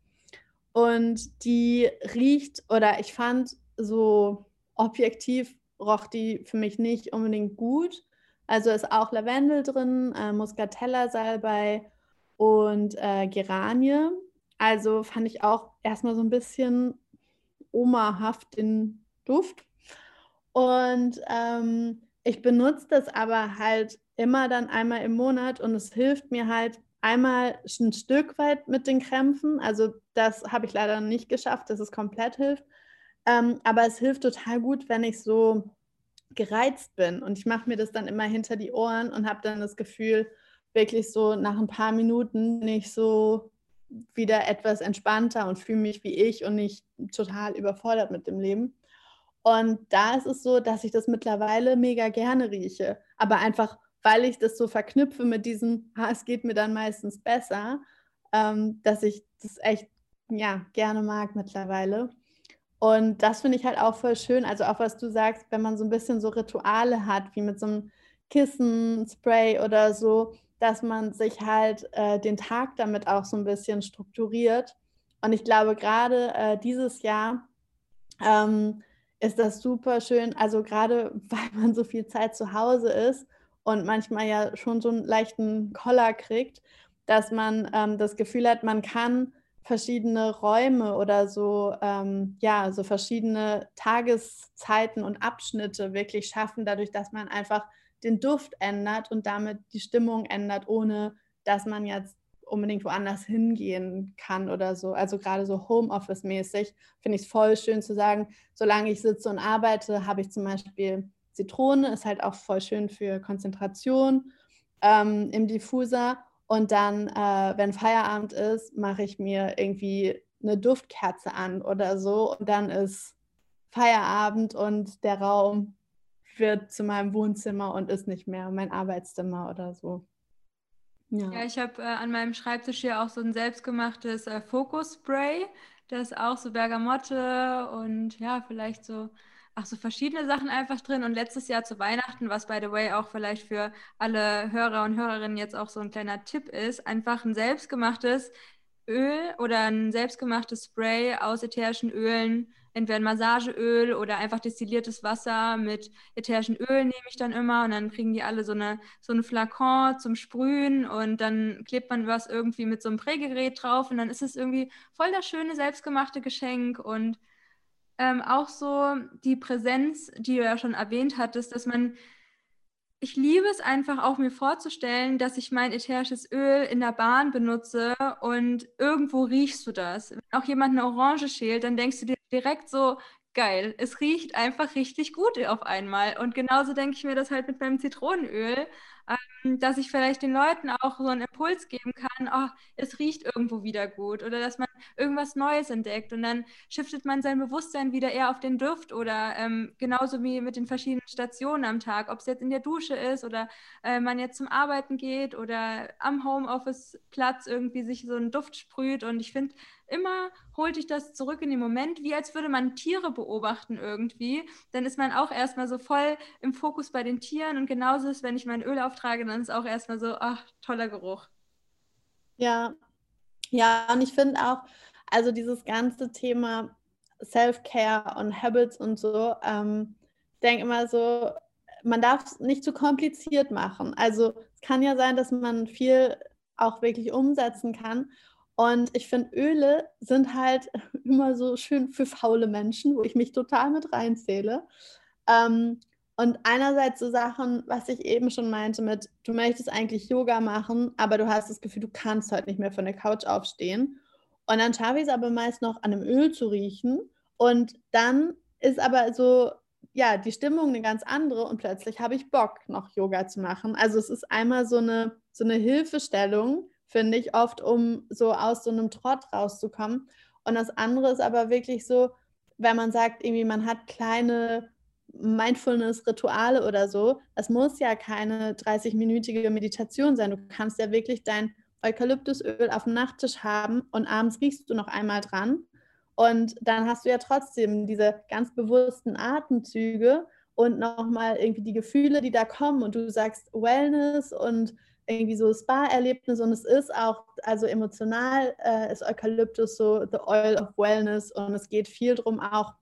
und die riecht oder ich fand so objektiv roch die für mich nicht unbedingt gut. Also ist auch Lavendel drin, äh, Muscatella-Salbei und äh, Geranie. Also fand ich auch erstmal so ein bisschen omahaft den Duft. Und ähm, ich benutze das aber halt immer dann einmal im Monat und es hilft mir halt einmal ein Stück weit mit den Krämpfen. Also das habe ich leider nicht geschafft, dass es komplett hilft. Ähm, aber es hilft total gut, wenn ich so gereizt bin. Und ich mache mir das dann immer hinter die Ohren und habe dann das Gefühl, wirklich so nach ein paar Minuten bin ich so wieder etwas entspannter und fühle mich wie ich und nicht total überfordert mit dem Leben. Und da ist es so, dass ich das mittlerweile mega gerne rieche. Aber einfach, weil ich das so verknüpfe mit diesem, ah, es geht mir dann meistens besser, ähm, dass ich das echt ja, gerne mag mittlerweile. Und das finde ich halt auch voll schön. Also auch was du sagst, wenn man so ein bisschen so Rituale hat, wie mit so einem Kissen, Spray oder so, dass man sich halt äh, den Tag damit auch so ein bisschen strukturiert. Und ich glaube, gerade äh, dieses Jahr ähm, ist das super schön. Also gerade weil man so viel Zeit zu Hause ist und manchmal ja schon so einen leichten Koller kriegt, dass man ähm, das Gefühl hat, man kann verschiedene Räume oder so, ähm, ja, so verschiedene Tageszeiten und Abschnitte wirklich schaffen, dadurch, dass man einfach den Duft ändert und damit die Stimmung ändert, ohne dass man jetzt unbedingt woanders hingehen kann oder so. Also gerade so Homeoffice-mäßig finde ich es voll schön zu sagen, solange ich sitze und arbeite, habe ich zum Beispiel Zitrone, ist halt auch voll schön für Konzentration ähm, im Diffuser und dann, äh, wenn Feierabend ist, mache ich mir irgendwie eine Duftkerze an oder so. Und dann ist Feierabend und der Raum wird zu meinem Wohnzimmer und ist nicht mehr mein Arbeitszimmer oder so. Ja, ja ich habe äh, an meinem Schreibtisch hier auch so ein selbstgemachtes äh, Fokus-Spray. Das auch so Bergamotte und ja, vielleicht so ach so verschiedene Sachen einfach drin. Und letztes Jahr zu Weihnachten, was by the way auch vielleicht für alle Hörer und Hörerinnen jetzt auch so ein kleiner Tipp ist, einfach ein selbstgemachtes Öl oder ein selbstgemachtes Spray aus ätherischen Ölen, entweder ein Massageöl oder einfach destilliertes Wasser mit ätherischen Ölen nehme ich dann immer und dann kriegen die alle so eine so ein Flakon zum Sprühen und dann klebt man was irgendwie mit so einem Prägerät drauf und dann ist es irgendwie voll das schöne selbstgemachte Geschenk und ähm, auch so die Präsenz, die du ja schon erwähnt hattest, dass man, ich liebe es einfach auch mir vorzustellen, dass ich mein ätherisches Öl in der Bahn benutze und irgendwo riechst du das. Wenn auch jemand eine Orange schält, dann denkst du dir direkt so, geil, es riecht einfach richtig gut auf einmal. Und genauso denke ich mir das halt mit meinem Zitronenöl ähm, dass ich vielleicht den Leuten auch so einen Impuls geben kann, oh, es riecht irgendwo wieder gut oder dass man irgendwas Neues entdeckt und dann shiftet man sein Bewusstsein wieder eher auf den Duft oder ähm, genauso wie mit den verschiedenen Stationen am Tag, ob es jetzt in der Dusche ist oder äh, man jetzt zum Arbeiten geht oder am Homeoffice-Platz irgendwie sich so einen Duft sprüht und ich finde, immer holt dich das zurück in den Moment, wie als würde man Tiere beobachten irgendwie. Dann ist man auch erstmal so voll im Fokus bei den Tieren und genauso ist, wenn ich mein Öl auftrage, dann ist auch erstmal so, ach, toller Geruch. Ja, ja, und ich finde auch, also dieses ganze Thema Self-Care und Habits und so, ähm, denke immer so, man darf es nicht zu kompliziert machen. Also es kann ja sein, dass man viel auch wirklich umsetzen kann. Und ich finde, Öle sind halt immer so schön für faule Menschen, wo ich mich total mit reinzähle. Ähm, Und einerseits so Sachen, was ich eben schon meinte mit, du möchtest eigentlich Yoga machen, aber du hast das Gefühl, du kannst heute nicht mehr von der Couch aufstehen. Und dann schaffe ich es aber meist noch an einem Öl zu riechen. Und dann ist aber so, ja, die Stimmung eine ganz andere und plötzlich habe ich Bock, noch Yoga zu machen. Also es ist einmal so eine, so eine Hilfestellung, finde ich, oft, um so aus so einem Trott rauszukommen. Und das andere ist aber wirklich so, wenn man sagt, irgendwie man hat kleine Mindfulness-Rituale oder so, das muss ja keine 30-minütige Meditation sein. Du kannst ja wirklich dein Eukalyptusöl auf dem Nachttisch haben und abends riechst du noch einmal dran. Und dann hast du ja trotzdem diese ganz bewussten Atemzüge und nochmal irgendwie die Gefühle, die da kommen. Und du sagst Wellness und irgendwie so Spa-Erlebnis und es ist auch, also emotional äh, ist Eukalyptus so the oil of wellness und es geht viel darum auch,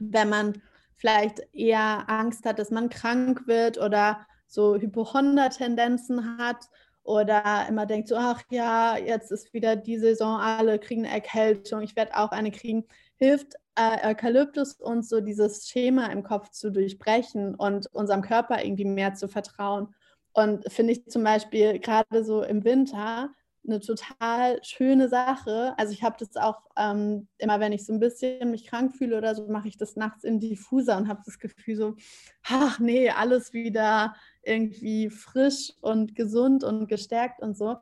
wenn man vielleicht eher Angst hat, dass man krank wird oder so Hypochonder-Tendenzen hat oder immer denkt so, ach ja, jetzt ist wieder die Saison, alle kriegen eine Erkältung, ich werde auch eine kriegen, hilft äh, Eukalyptus uns so dieses Schema im Kopf zu durchbrechen und unserem Körper irgendwie mehr zu vertrauen. Und finde ich zum Beispiel gerade so im Winter eine total schöne Sache. Also ich habe das auch ähm, immer, wenn ich so ein bisschen mich krank fühle oder so, mache ich das nachts in Diffuser und habe das Gefühl so, ach nee, alles wieder irgendwie frisch und gesund und gestärkt und so.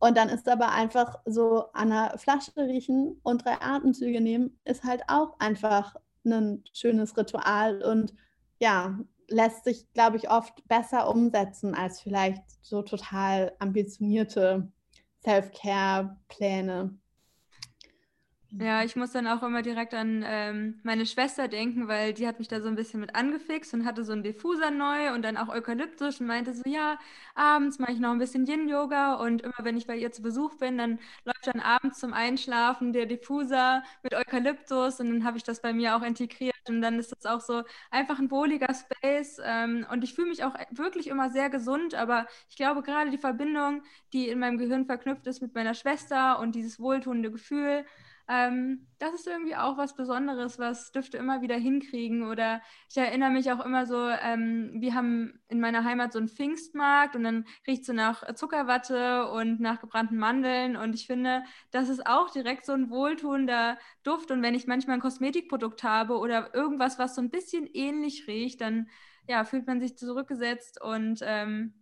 Und dann ist aber einfach so an einer Flasche riechen und drei Atemzüge nehmen, ist halt auch einfach ein schönes Ritual und ja, lässt sich, glaube ich, oft besser umsetzen als vielleicht so total ambitionierte Self-Care-Pläne. Ja, ich muss dann auch immer direkt an ähm, meine Schwester denken, weil die hat mich da so ein bisschen mit angefixt und hatte so einen Diffuser neu und dann auch Eukalyptus und meinte so, ja, abends mache ich noch ein bisschen Yin-Yoga und immer wenn ich bei ihr zu Besuch bin, dann läuft dann abends zum Einschlafen der Diffuser mit Eukalyptus und dann habe ich das bei mir auch integriert und dann ist das auch so einfach ein wohliger Space ähm, und ich fühle mich auch wirklich immer sehr gesund, aber ich glaube gerade die Verbindung, die in meinem Gehirn verknüpft ist mit meiner Schwester und dieses wohltuende Gefühl, ähm, das ist irgendwie auch was Besonderes, was Düfte immer wieder hinkriegen. Oder ich erinnere mich auch immer so, ähm, wir haben in meiner Heimat so einen Pfingstmarkt und dann riecht so nach Zuckerwatte und nach gebrannten Mandeln. Und ich finde, das ist auch direkt so ein wohltuender Duft. Und wenn ich manchmal ein Kosmetikprodukt habe oder irgendwas, was so ein bisschen ähnlich riecht, dann ja, fühlt man sich zurückgesetzt und ähm,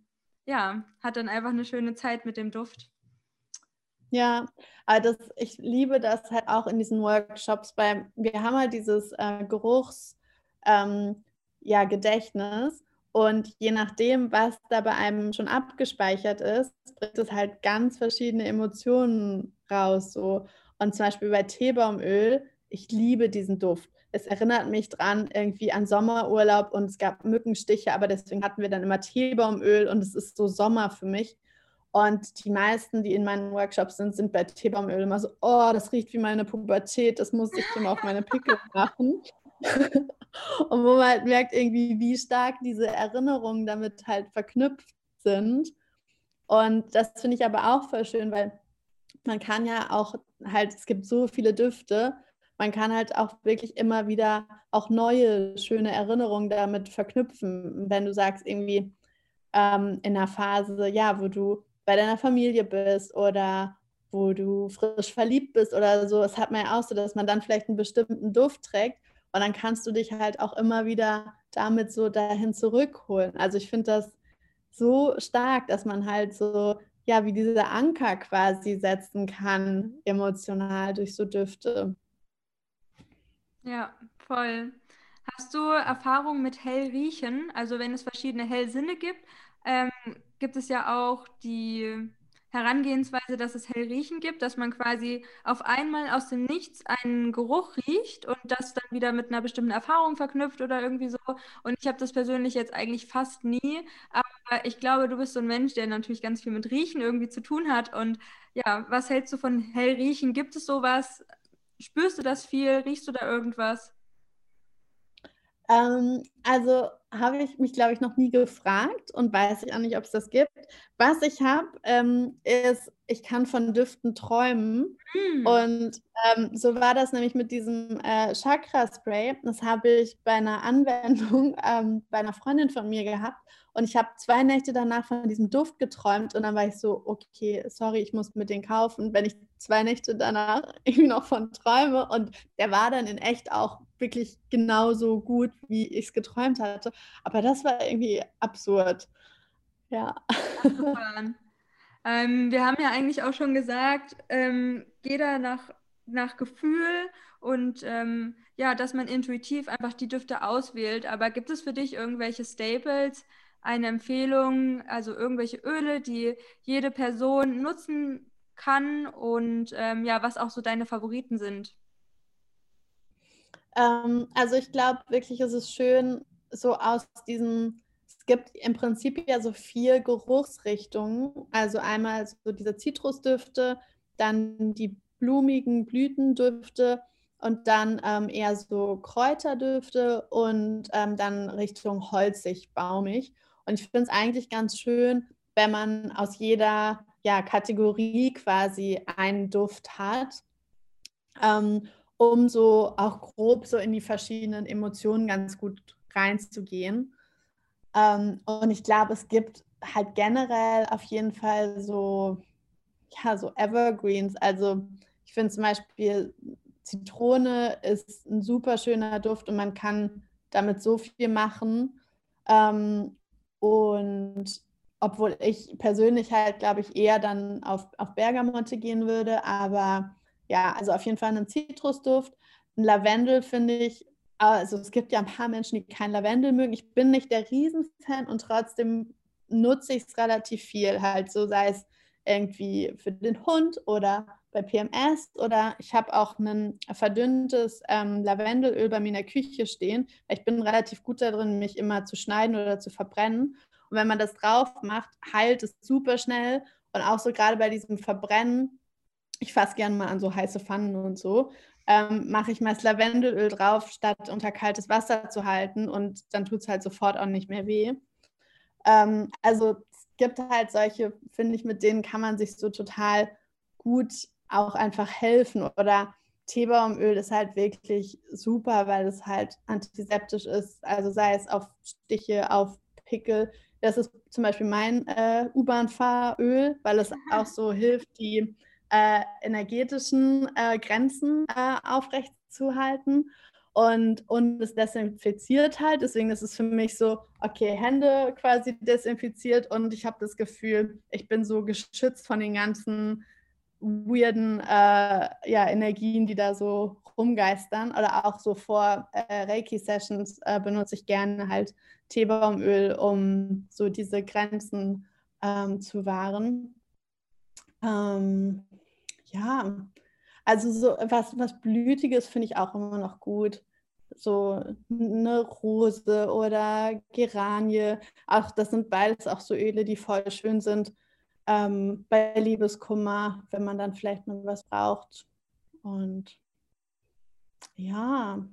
ja, hat dann einfach eine schöne Zeit mit dem Duft. Ja, aber das, ich liebe das halt auch in diesen Workshops, weil wir haben halt dieses äh, Geruchs, ähm, ja, und je nachdem, was da bei einem schon abgespeichert ist, bringt es halt ganz verschiedene Emotionen raus. So. Und zum Beispiel bei Teebaumöl, ich liebe diesen Duft. Es erinnert mich dran irgendwie an Sommerurlaub und es gab Mückenstiche, aber deswegen hatten wir dann immer Teebaumöl und es ist so Sommer für mich. Und die meisten, die in meinen Workshops sind, sind bei Teebaumöl immer so, oh, das riecht wie meine Pubertät, das muss ich immer auf meine Pickel machen. und wo man halt merkt irgendwie, wie stark diese Erinnerungen damit halt verknüpft sind. Und das finde ich aber auch voll schön, weil man kann ja auch halt, es gibt so viele Düfte, man kann halt auch wirklich immer wieder auch neue, schöne Erinnerungen damit verknüpfen. Wenn du sagst, irgendwie ähm, in einer Phase, ja, wo du bei deiner Familie bist oder wo du frisch verliebt bist oder so. Es hat man ja auch so, dass man dann vielleicht einen bestimmten Duft trägt und dann kannst du dich halt auch immer wieder damit so dahin zurückholen. Also ich finde das so stark, dass man halt so, ja, wie dieser Anker quasi setzen kann, emotional durch so Düfte. Ja, voll. Hast du Erfahrung mit Hellriechen? Also wenn es verschiedene Hellsinne gibt, ähm, gibt es ja auch die Herangehensweise, dass es Hellriechen gibt, dass man quasi auf einmal aus dem Nichts einen Geruch riecht und das dann wieder mit einer bestimmten Erfahrung verknüpft oder irgendwie so. Und ich habe das persönlich jetzt eigentlich fast nie, aber ich glaube, du bist so ein Mensch, der natürlich ganz viel mit Riechen irgendwie zu tun hat. Und ja, was hältst du von Hellriechen? Gibt es sowas? Spürst du das viel? Riechst du da irgendwas? Ähm, also habe ich mich, glaube ich, noch nie gefragt und weiß ich auch nicht, ob es das gibt. Was ich habe, ähm, ist, ich kann von Düften träumen. Mm. Und ähm, so war das nämlich mit diesem äh, Chakra-Spray. Das habe ich bei einer Anwendung ähm, bei einer Freundin von mir gehabt. Und ich habe zwei Nächte danach von diesem Duft geträumt und dann war ich so, okay, sorry, ich muss mir den kaufen, wenn ich zwei Nächte danach irgendwie noch von träume. Und der war dann in echt auch wirklich genauso gut, wie ich es geträumt hatte. Aber das war irgendwie absurd. Ja. ähm, wir haben ja eigentlich auch schon gesagt, ähm, jeder nach, nach Gefühl und ähm, ja, dass man intuitiv einfach die Düfte auswählt. Aber gibt es für dich irgendwelche Staples, eine Empfehlung, also irgendwelche Öle, die jede Person nutzen kann und ähm, ja, was auch so deine Favoriten sind? Ähm, also ich glaube wirklich, es ist schön, so aus diesem, es gibt im Prinzip ja so vier Geruchsrichtungen. Also einmal so diese Zitrusdüfte, dann die blumigen Blütendüfte und dann ähm, eher so Kräuterdüfte und ähm, dann Richtung holzig, baumig. Und ich finde es eigentlich ganz schön, wenn man aus jeder ja, Kategorie quasi einen Duft hat, ähm, um so auch grob so in die verschiedenen Emotionen ganz gut reinzugehen. Ähm, und ich glaube, es gibt halt generell auf jeden Fall so, ja, so Evergreens. Also ich finde zum Beispiel Zitrone ist ein super schöner Duft und man kann damit so viel machen. Ähm, und obwohl ich persönlich halt, glaube ich, eher dann auf, auf Bergamotte gehen würde. Aber ja, also auf jeden Fall einen Zitrusduft. Ein Lavendel finde ich, also es gibt ja ein paar Menschen, die kein Lavendel mögen. Ich bin nicht der Riesenfan und trotzdem nutze ich es relativ viel. Halt so sei es irgendwie für den Hund oder bei PMS oder ich habe auch ein verdünntes ähm, Lavendelöl bei mir in der Küche stehen. Ich bin relativ gut darin, mich immer zu schneiden oder zu verbrennen. Und wenn man das drauf macht, heilt es super schnell. Und auch so gerade bei diesem Verbrennen, ich fasse gerne mal an so heiße Pfannen und so, ähm, mache ich mal das Lavendelöl drauf, statt unter kaltes Wasser zu halten. Und dann tut es halt sofort auch nicht mehr weh. Ähm, also es gibt halt solche, finde ich, mit denen kann man sich so total gut auch einfach helfen. Oder Teebaumöl ist halt wirklich super, weil es halt antiseptisch ist. Also sei es auf Stiche, auf Pickel. Das ist zum Beispiel mein äh, U-Bahn-Fahröl, weil es auch so hilft, die äh, energetischen äh, Grenzen äh, aufrechtzuhalten. Und, und es desinfiziert halt. Deswegen ist es für mich so, okay, Hände quasi desinfiziert und ich habe das Gefühl, ich bin so geschützt von den ganzen weirden äh, ja, Energien, die da so rumgeistern. Oder auch so vor äh, Reiki-Sessions äh, benutze ich gerne halt Teebaumöl, um so diese Grenzen ähm, zu wahren. Ähm, ja, also so was, was Blütiges finde ich auch immer noch gut. So eine Rose oder Geranie. Auch das sind beides auch so Öle, die voll schön sind ähm, bei Liebeskummer, wenn man dann vielleicht mal was braucht. Und ja,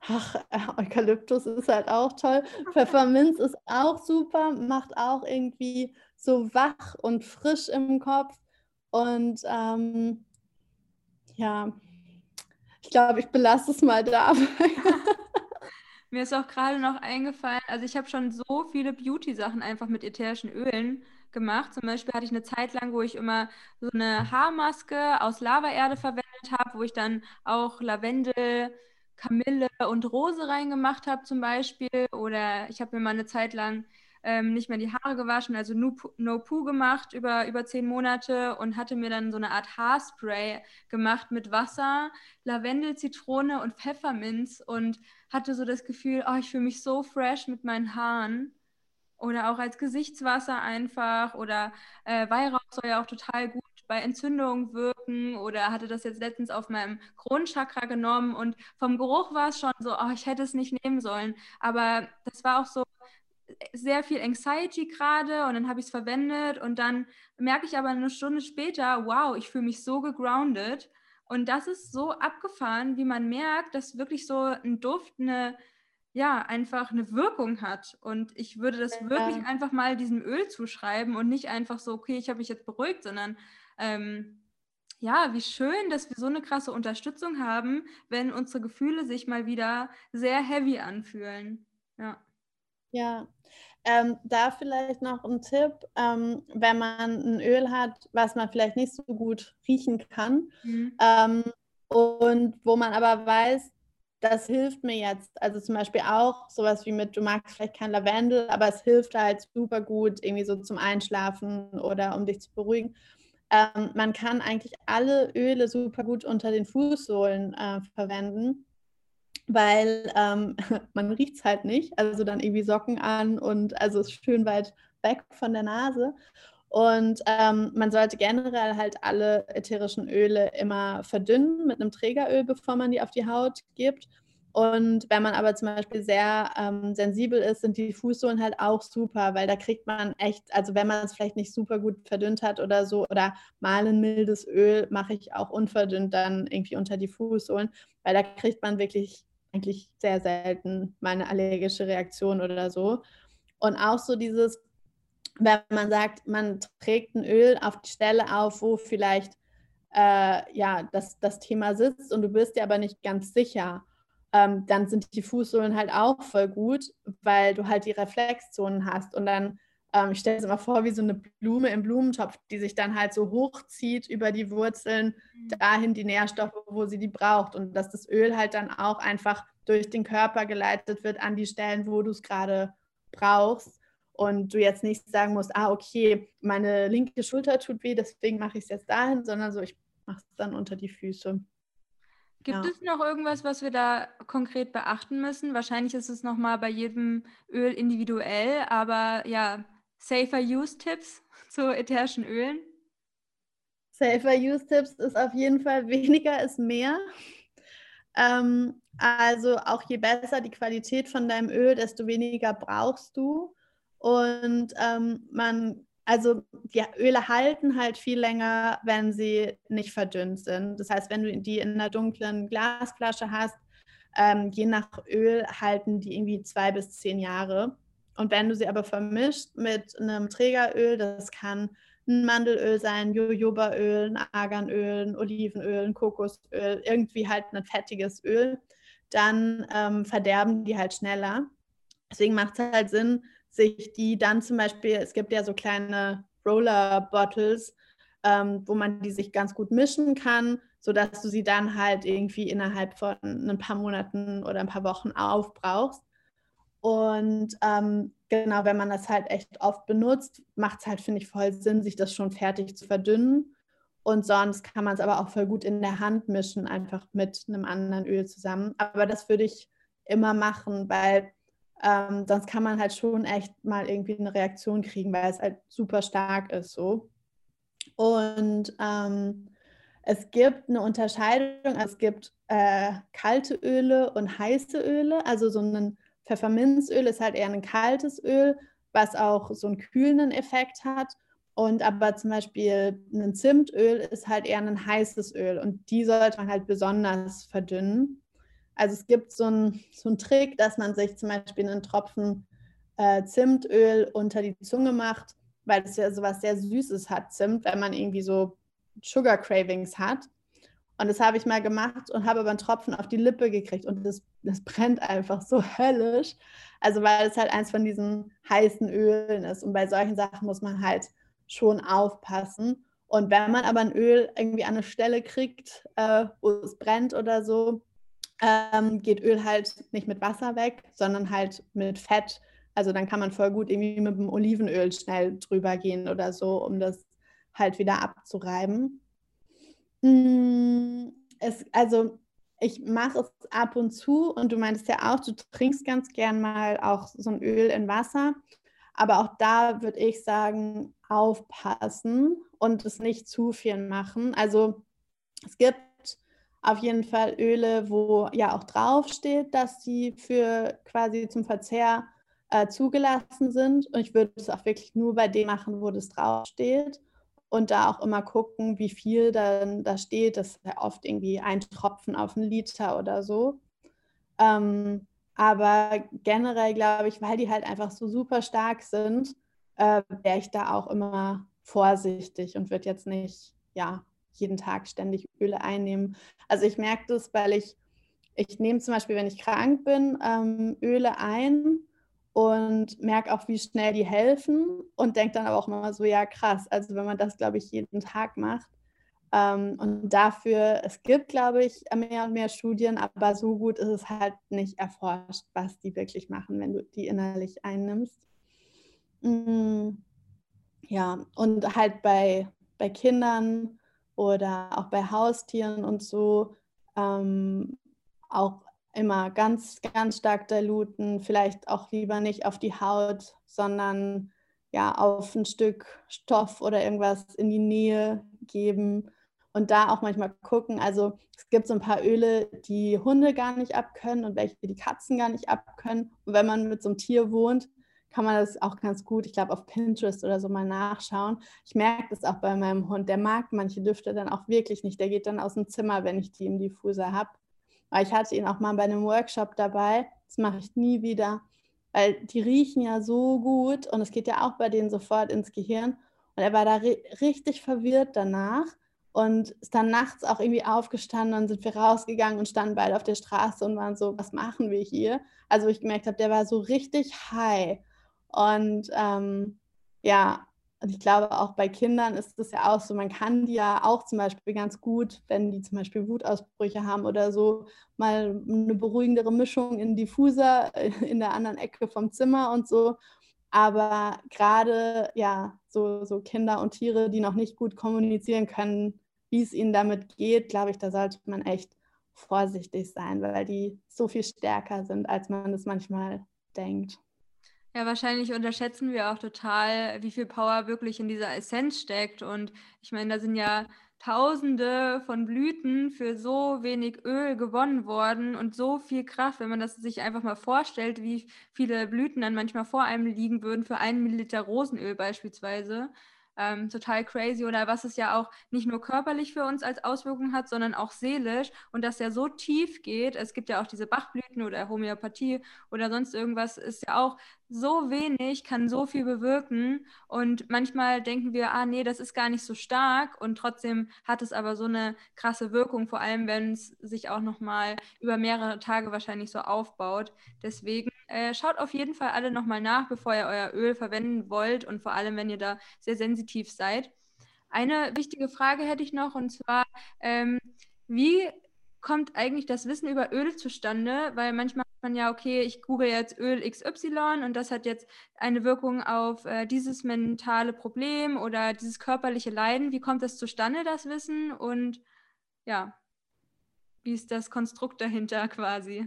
ach, Eukalyptus ist halt auch toll. Pfefferminz ist auch super, macht auch irgendwie so wach und frisch im Kopf. Und ähm, ja, ich glaube, ich belasse es mal dabei. Mir ist auch gerade noch eingefallen, also ich habe schon so viele Beauty-Sachen einfach mit ätherischen Ölen gemacht. Zum Beispiel hatte ich eine Zeit lang, wo ich immer so eine Haarmaske aus Lavaerde verwendet habe, wo ich dann auch Lavendel, Kamille und Rose reingemacht habe zum Beispiel. Oder ich habe mir mal eine Zeit lang ähm, nicht mehr die Haare gewaschen, also No, no Poo gemacht über, über zehn Monate und hatte mir dann so eine Art Haarspray gemacht mit Wasser, Lavendel, Zitrone und Pfefferminz und hatte so das Gefühl, oh, ich fühle mich so fresh mit meinen Haaren. Oder auch als Gesichtswasser einfach. Oder äh, Weihrauch soll ja auch total gut bei Entzündungen wirken. Oder hatte das jetzt letztens auf meinem Kronchakra genommen. Und vom Geruch war es schon so, oh, ich hätte es nicht nehmen sollen. Aber das war auch so sehr viel Anxiety gerade. Und dann habe ich es verwendet. Und dann merke ich aber eine Stunde später, wow, ich fühle mich so gegroundet. Und das ist so abgefahren, wie man merkt, dass wirklich so ein Duft eine ja, einfach eine Wirkung hat. Und ich würde das ja. wirklich einfach mal diesem Öl zuschreiben und nicht einfach so, okay, ich habe mich jetzt beruhigt, sondern ähm, ja, wie schön, dass wir so eine krasse Unterstützung haben, wenn unsere Gefühle sich mal wieder sehr heavy anfühlen. Ja. Ja, ähm, da vielleicht noch ein Tipp, ähm, wenn man ein Öl hat, was man vielleicht nicht so gut riechen kann mhm. ähm, und wo man aber weiß, das hilft mir jetzt. Also zum Beispiel auch sowas wie mit, du magst vielleicht kein Lavendel, aber es hilft halt super gut irgendwie so zum Einschlafen oder um dich zu beruhigen. Ähm, man kann eigentlich alle Öle super gut unter den Fußsohlen äh, verwenden weil ähm, man riecht es halt nicht. Also dann irgendwie Socken an und also ist schön weit weg von der Nase. Und ähm, man sollte generell halt alle ätherischen Öle immer verdünnen mit einem Trägeröl, bevor man die auf die Haut gibt. Und wenn man aber zum Beispiel sehr ähm, sensibel ist, sind die Fußsohlen halt auch super, weil da kriegt man echt, also wenn man es vielleicht nicht super gut verdünnt hat oder so, oder mal ein mildes Öl mache ich auch unverdünnt dann irgendwie unter die Fußsohlen, weil da kriegt man wirklich eigentlich sehr selten meine allergische Reaktion oder so. Und auch so dieses, wenn man sagt, man trägt ein Öl auf die Stelle auf, wo vielleicht äh, ja, das, das Thema sitzt und du bist dir aber nicht ganz sicher, ähm, dann sind die Fußsohlen halt auch voll gut, weil du halt die Reflexzonen hast. Und dann ähm, ich stelle es immer vor wie so eine Blume im Blumentopf, die sich dann halt so hochzieht über die Wurzeln, mhm. dahin die Nährstoffe, wo sie die braucht. Und dass das Öl halt dann auch einfach durch den Körper geleitet wird an die Stellen, wo du es gerade brauchst. Und du jetzt nicht sagen musst, ah, okay, meine linke Schulter tut weh, deswegen mache ich es jetzt dahin, sondern so, ich mache es dann unter die Füße. Gibt ja. es noch irgendwas, was wir da konkret beachten müssen? Wahrscheinlich ist es nochmal bei jedem Öl individuell, aber ja, Safer Use Tipps zu ätherischen Ölen? Safer Use Tipps ist auf jeden Fall weniger ist mehr. Ähm, also auch je besser die Qualität von deinem Öl, desto weniger brauchst du. Und ähm, man, also die Öle halten halt viel länger, wenn sie nicht verdünnt sind. Das heißt, wenn du die in einer dunklen Glasflasche hast, ähm, je nach Öl halten die irgendwie zwei bis zehn Jahre. Und wenn du sie aber vermischt mit einem Trägeröl, das kann ein Mandelöl sein, Jojobaöl, ein Arganöl, ein Olivenöl, ein Kokosöl, irgendwie halt ein fettiges Öl, dann ähm, verderben die halt schneller. Deswegen macht es halt Sinn, sich die dann zum Beispiel, es gibt ja so kleine Roller-Bottles, ähm, wo man die sich ganz gut mischen kann, sodass du sie dann halt irgendwie innerhalb von ein paar Monaten oder ein paar Wochen aufbrauchst. Und ähm, genau, wenn man das halt echt oft benutzt, macht es halt, finde ich, voll Sinn, sich das schon fertig zu verdünnen. Und sonst kann man es aber auch voll gut in der Hand mischen, einfach mit einem anderen Öl zusammen. Aber das würde ich immer machen, weil ähm, sonst kann man halt schon echt mal irgendwie eine Reaktion kriegen, weil es halt super stark ist so. Und ähm, es gibt eine Unterscheidung, es gibt äh, kalte Öle und heiße Öle, also so einen Pfefferminzöl ist halt eher ein kaltes Öl, was auch so einen kühlenden Effekt hat. Und aber zum Beispiel ein Zimtöl ist halt eher ein heißes Öl und die sollte man halt besonders verdünnen. Also es gibt so einen so Trick, dass man sich zum Beispiel einen Tropfen äh, Zimtöl unter die Zunge macht, weil es ja sowas sehr Süßes hat, Zimt, wenn man irgendwie so Sugar Cravings hat. Und das habe ich mal gemacht und habe aber einen Tropfen auf die Lippe gekriegt und das, das brennt einfach so höllisch. Also weil es halt eins von diesen heißen Ölen ist. Und bei solchen Sachen muss man halt schon aufpassen. Und wenn man aber ein Öl irgendwie an eine Stelle kriegt, äh, wo es brennt oder so, ähm, geht Öl halt nicht mit Wasser weg, sondern halt mit Fett. Also dann kann man voll gut irgendwie mit dem Olivenöl schnell drüber gehen oder so, um das halt wieder abzureiben. Hm, es, also ich mache es ab und zu und du meintest ja auch, du trinkst ganz gern mal auch so ein Öl in Wasser. Aber auch da würde ich sagen, aufpassen und es nicht zu viel machen. Also es gibt auf jeden Fall Öle, wo ja auch draufsteht, dass sie für quasi zum Verzehr äh, zugelassen sind. Und ich würde es auch wirklich nur bei dem machen, wo das draufsteht und da auch immer gucken, wie viel dann da steht. Das ist ja oft irgendwie ein Tropfen auf einen Liter oder so. Ähm, aber generell glaube ich, weil die halt einfach so super stark sind, äh, wäre ich da auch immer vorsichtig und würde jetzt nicht, ja, jeden Tag ständig Öle einnehmen. Also ich merke das, weil ich, ich nehme zum Beispiel, wenn ich krank bin, ähm, Öle ein und merke auch, wie schnell die helfen und denke dann aber auch immer so, ja krass, also wenn man das, glaube ich, jeden Tag macht. Ähm, und dafür, es gibt, glaube ich, mehr und mehr Studien, aber so gut ist es halt nicht erforscht, was die wirklich machen, wenn du die innerlich einnimmst. Mm, ja, und halt bei, bei Kindern oder auch bei Haustieren und so ähm, auch immer ganz, ganz stark diluten, vielleicht auch lieber nicht auf die Haut, sondern ja auf ein Stück Stoff oder irgendwas in die Nähe geben und da auch manchmal gucken. Also es gibt so ein paar Öle, die Hunde gar nicht abkönnen und welche die Katzen gar nicht abkönnen. Und wenn man mit so einem Tier wohnt, kann man das auch ganz gut, ich glaube, auf Pinterest oder so mal nachschauen. Ich merke das auch bei meinem Hund. Der mag manche Düfte dann auch wirklich nicht. Der geht dann aus dem Zimmer, wenn ich die im Diffuser habe. Ich hatte ihn auch mal bei einem Workshop dabei. Das mache ich nie wieder, weil die riechen ja so gut und es geht ja auch bei denen sofort ins Gehirn. Und er war da richtig verwirrt danach und ist dann nachts auch irgendwie aufgestanden und sind wir rausgegangen und standen beide auf der Straße und waren so, was machen wir hier? Also ich gemerkt habe, der war so richtig high und ähm, ja, und ich glaube, auch bei Kindern ist es ja auch so, man kann die ja auch zum Beispiel ganz gut, wenn die zum Beispiel Wutausbrüche haben oder so, mal eine beruhigendere Mischung in Diffuser äh, in der anderen Ecke vom Zimmer und so. Aber gerade ja, so, so Kinder und Tiere, die noch nicht gut kommunizieren können, wie es ihnen damit geht, glaube ich, da sollte man echt vorsichtig sein, weil die so viel stärker sind, als man es manchmal denkt. Ja, wahrscheinlich unterschätzen wir auch total, wie viel Power wirklich in dieser Essenz steckt. Und ich meine, da sind ja Tausende von Blüten für so wenig Öl gewonnen worden und so viel Kraft, wenn man das sich einfach mal vorstellt, wie viele Blüten dann manchmal vor einem liegen würden für einen Milliliter Rosenöl beispielsweise ähm, total crazy oder was es ja auch nicht nur körperlich für uns als Auswirkung hat, sondern auch seelisch und das ja so tief geht. Es gibt ja auch diese Bachblüten oder Homöopathie oder sonst irgendwas, ist ja auch so wenig, kann so viel bewirken und manchmal denken wir, ah nee, das ist gar nicht so stark und trotzdem hat es aber so eine krasse Wirkung, vor allem wenn es sich auch nochmal über mehrere Tage wahrscheinlich so aufbaut. Deswegen äh, schaut auf jeden Fall alle nochmal nach, bevor ihr euer Öl verwenden wollt und vor allem, wenn ihr da sehr sensitiv seid. Eine wichtige Frage hätte ich noch und zwar, ähm, wie kommt eigentlich das Wissen über Öl zustande? Weil manchmal man ja, okay, ich google jetzt Öl XY und das hat jetzt eine Wirkung auf äh, dieses mentale Problem oder dieses körperliche Leiden. Wie kommt das zustande, das Wissen? Und ja, wie ist das Konstrukt dahinter quasi?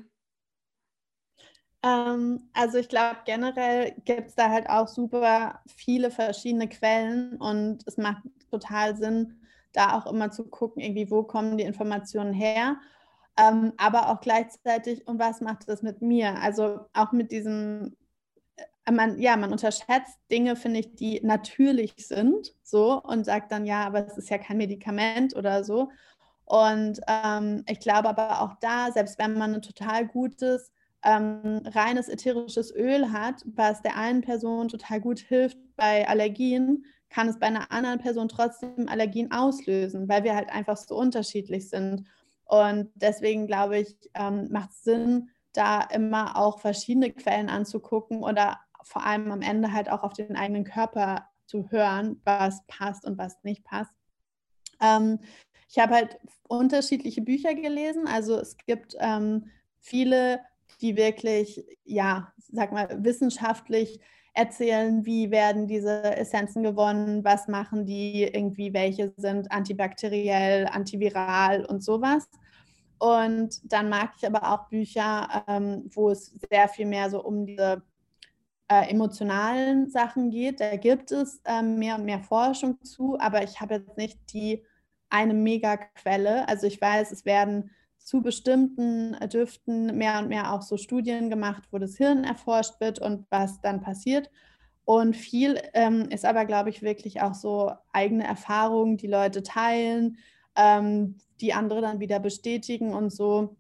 Ähm, also ich glaube, generell gibt es da halt auch super viele verschiedene Quellen und es macht total Sinn, da auch immer zu gucken, irgendwie, wo kommen die Informationen her. Ähm, aber auch gleichzeitig, und was macht das mit mir? Also auch mit diesem, äh, man, ja, man unterschätzt Dinge, finde ich, die natürlich sind, so und sagt dann, ja, aber es ist ja kein Medikament oder so. Und ähm, ich glaube aber auch da, selbst wenn man ein total gutes ähm, reines ätherisches Öl hat, was der einen Person total gut hilft bei Allergien, kann es bei einer anderen Person trotzdem Allergien auslösen, weil wir halt einfach so unterschiedlich sind. Und deswegen glaube ich, ähm, macht es Sinn, da immer auch verschiedene Quellen anzugucken oder vor allem am Ende halt auch auf den eigenen Körper zu hören, was passt und was nicht passt. Ähm, ich habe halt unterschiedliche Bücher gelesen. Also es gibt ähm, viele die wirklich, ja, sag mal, wissenschaftlich erzählen, wie werden diese Essenzen gewonnen, was machen die, irgendwie welche sind antibakteriell, antiviral und sowas. Und dann mag ich aber auch Bücher, ähm, wo es sehr viel mehr so um diese äh, emotionalen Sachen geht. Da gibt es ähm, mehr und mehr Forschung zu, aber ich habe jetzt nicht die eine Megaquelle. Also ich weiß, es werden zu bestimmten Düften mehr und mehr auch so Studien gemacht, wo das Hirn erforscht wird und was dann passiert. Und viel ähm, ist aber, glaube ich, wirklich auch so eigene Erfahrungen, die Leute teilen, ähm, die andere dann wieder bestätigen und so.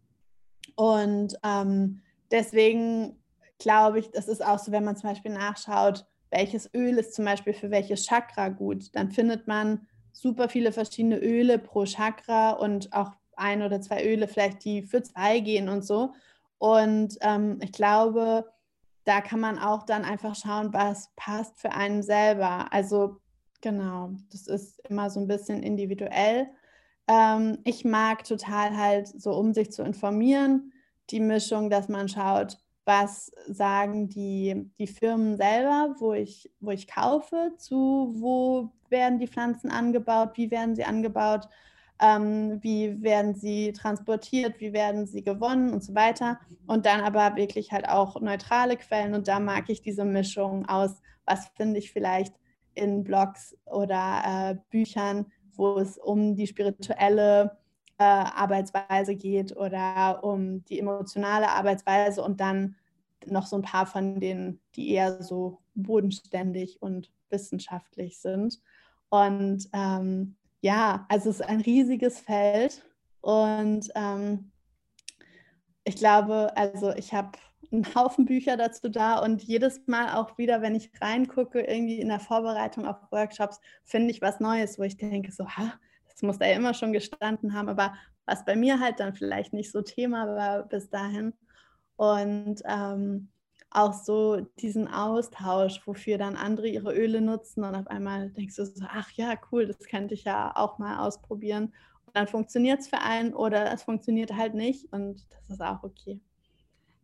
Und ähm, deswegen glaube ich, das ist auch so, wenn man zum Beispiel nachschaut, welches Öl ist zum Beispiel für welches Chakra gut, dann findet man super viele verschiedene Öle pro Chakra und auch ein oder zwei Öle vielleicht, die für zwei gehen und so. Und ähm, ich glaube, da kann man auch dann einfach schauen, was passt für einen selber. Also genau, das ist immer so ein bisschen individuell. Ähm, ich mag total halt so, um sich zu informieren, die Mischung, dass man schaut, was sagen die, die Firmen selber, wo ich, wo ich kaufe, zu wo werden die Pflanzen angebaut, wie werden sie angebaut, ähm, wie werden sie transportiert, wie werden sie gewonnen und so weiter. Und dann aber wirklich halt auch neutrale Quellen. Und da mag ich diese Mischung aus, was finde ich vielleicht in Blogs oder äh, Büchern, wo es um die spirituelle äh, Arbeitsweise geht oder um die emotionale Arbeitsweise und dann noch so ein paar von denen, die eher so bodenständig und wissenschaftlich sind. Und ähm, ja, also es ist ein riesiges Feld und ähm, ich glaube, also ich habe einen Haufen Bücher dazu da und jedes Mal auch wieder, wenn ich reingucke, irgendwie in der Vorbereitung auf Workshops, finde ich was Neues, wo ich denke, so, ha, das muss da ja immer schon gestanden haben, aber was bei mir halt dann vielleicht nicht so Thema war bis dahin. Und ähm, auch so diesen Austausch, wofür dann andere ihre Öle nutzen und auf einmal denkst du so, ach ja, cool, das könnte ich ja auch mal ausprobieren. Und dann funktioniert es für einen oder es funktioniert halt nicht und das ist auch okay.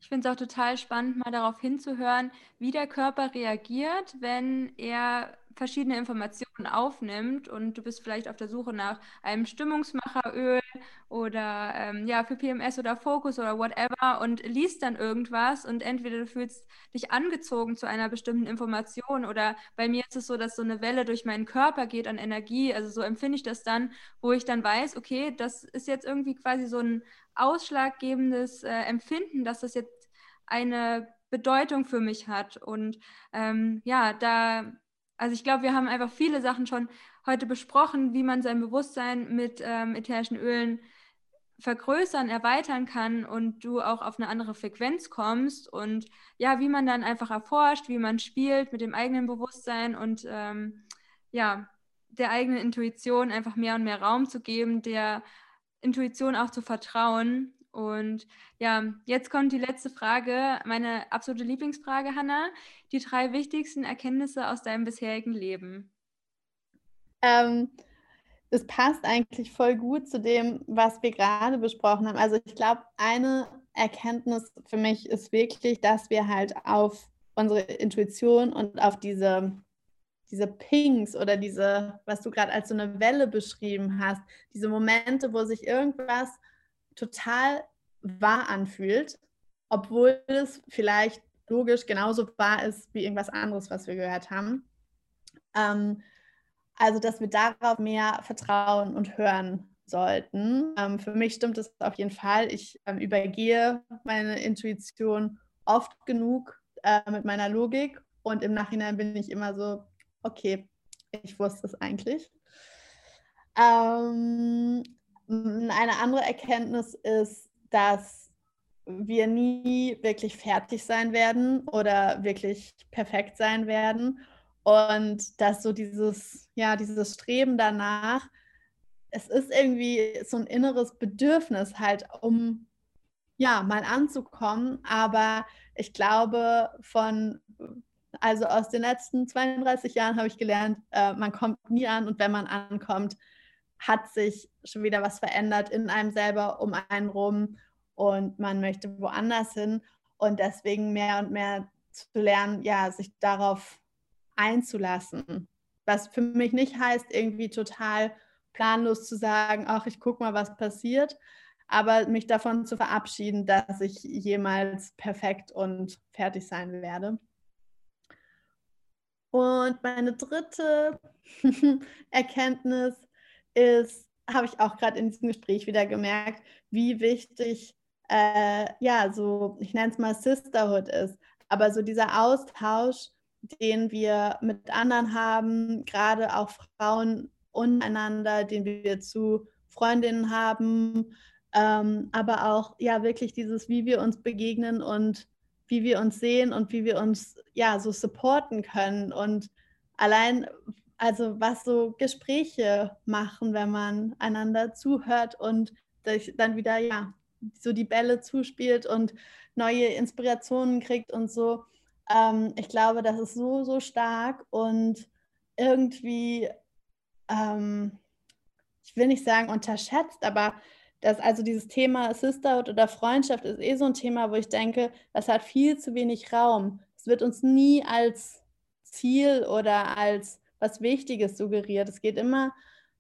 Ich finde es auch total spannend, mal darauf hinzuhören, wie der Körper reagiert, wenn er verschiedene Informationen aufnimmt und du bist vielleicht auf der Suche nach einem Stimmungsmacheröl oder ähm, ja für PMS oder Fokus oder whatever und liest dann irgendwas und entweder du fühlst dich angezogen zu einer bestimmten Information oder bei mir ist es so, dass so eine Welle durch meinen Körper geht an Energie, also so empfinde ich das dann, wo ich dann weiß, okay, das ist jetzt irgendwie quasi so ein ausschlaggebendes äh, Empfinden, dass das jetzt eine Bedeutung für mich hat. Und ähm, ja, da also ich glaube, wir haben einfach viele Sachen schon heute besprochen, wie man sein Bewusstsein mit ähm, ätherischen Ölen vergrößern, erweitern kann und du auch auf eine andere Frequenz kommst und ja, wie man dann einfach erforscht, wie man spielt mit dem eigenen Bewusstsein und ähm, ja, der eigenen Intuition einfach mehr und mehr Raum zu geben, der Intuition auch zu vertrauen und ja, jetzt kommt die letzte Frage, meine absolute Lieblingsfrage, Hanna. Die drei wichtigsten Erkenntnisse aus deinem bisherigen Leben. Ähm, das passt eigentlich voll gut zu dem, was wir gerade besprochen haben. Also ich glaube, eine Erkenntnis für mich ist wirklich, dass wir halt auf unsere Intuition und auf diese, diese Pings oder diese, was du gerade als so eine Welle beschrieben hast, diese Momente, wo sich irgendwas total wahr anfühlt, obwohl es vielleicht logisch genauso wahr ist wie irgendwas anderes, was wir gehört haben. Ähm, also, dass wir darauf mehr vertrauen und hören sollten. Ähm, für mich stimmt es auf jeden Fall. Ich ähm, übergehe meine Intuition oft genug äh, mit meiner Logik und im Nachhinein bin ich immer so, okay, ich wusste es eigentlich. Ähm, eine andere Erkenntnis ist, dass wir nie wirklich fertig sein werden oder wirklich perfekt sein werden. Und dass so dieses ja dieses Streben danach es ist irgendwie so ein inneres Bedürfnis halt um ja mal anzukommen. Aber ich glaube von also aus den letzten 32 Jahren habe ich gelernt äh, man kommt nie an und wenn man ankommt hat sich schon wieder was verändert in einem selber, um einen rum und man möchte woanders hin und deswegen mehr und mehr zu lernen, ja, sich darauf einzulassen. Was für mich nicht heißt, irgendwie total planlos zu sagen, ach, ich gucke mal, was passiert, aber mich davon zu verabschieden, dass ich jemals perfekt und fertig sein werde. Und meine dritte Erkenntnis ist, habe ich auch gerade in diesem Gespräch wieder gemerkt, wie wichtig, äh, ja, so, ich nenne es mal Sisterhood ist. Aber so dieser Austausch, den wir mit anderen haben, gerade auch Frauen untereinander, den wir zu Freundinnen haben, ähm, aber auch ja wirklich dieses, wie wir uns begegnen und wie wir uns sehen und wie wir uns ja so supporten können und allein also was so Gespräche machen, wenn man einander zuhört und dann wieder ja so die Bälle zuspielt und neue Inspirationen kriegt und so. Ähm, ich glaube, das ist so, so stark und irgendwie, ähm, ich will nicht sagen unterschätzt, aber das, also dieses Thema Sisterhood oder Freundschaft ist eh so ein Thema, wo ich denke, das hat viel zu wenig Raum. Es wird uns nie als Ziel oder als was Wichtiges suggeriert. Es geht immer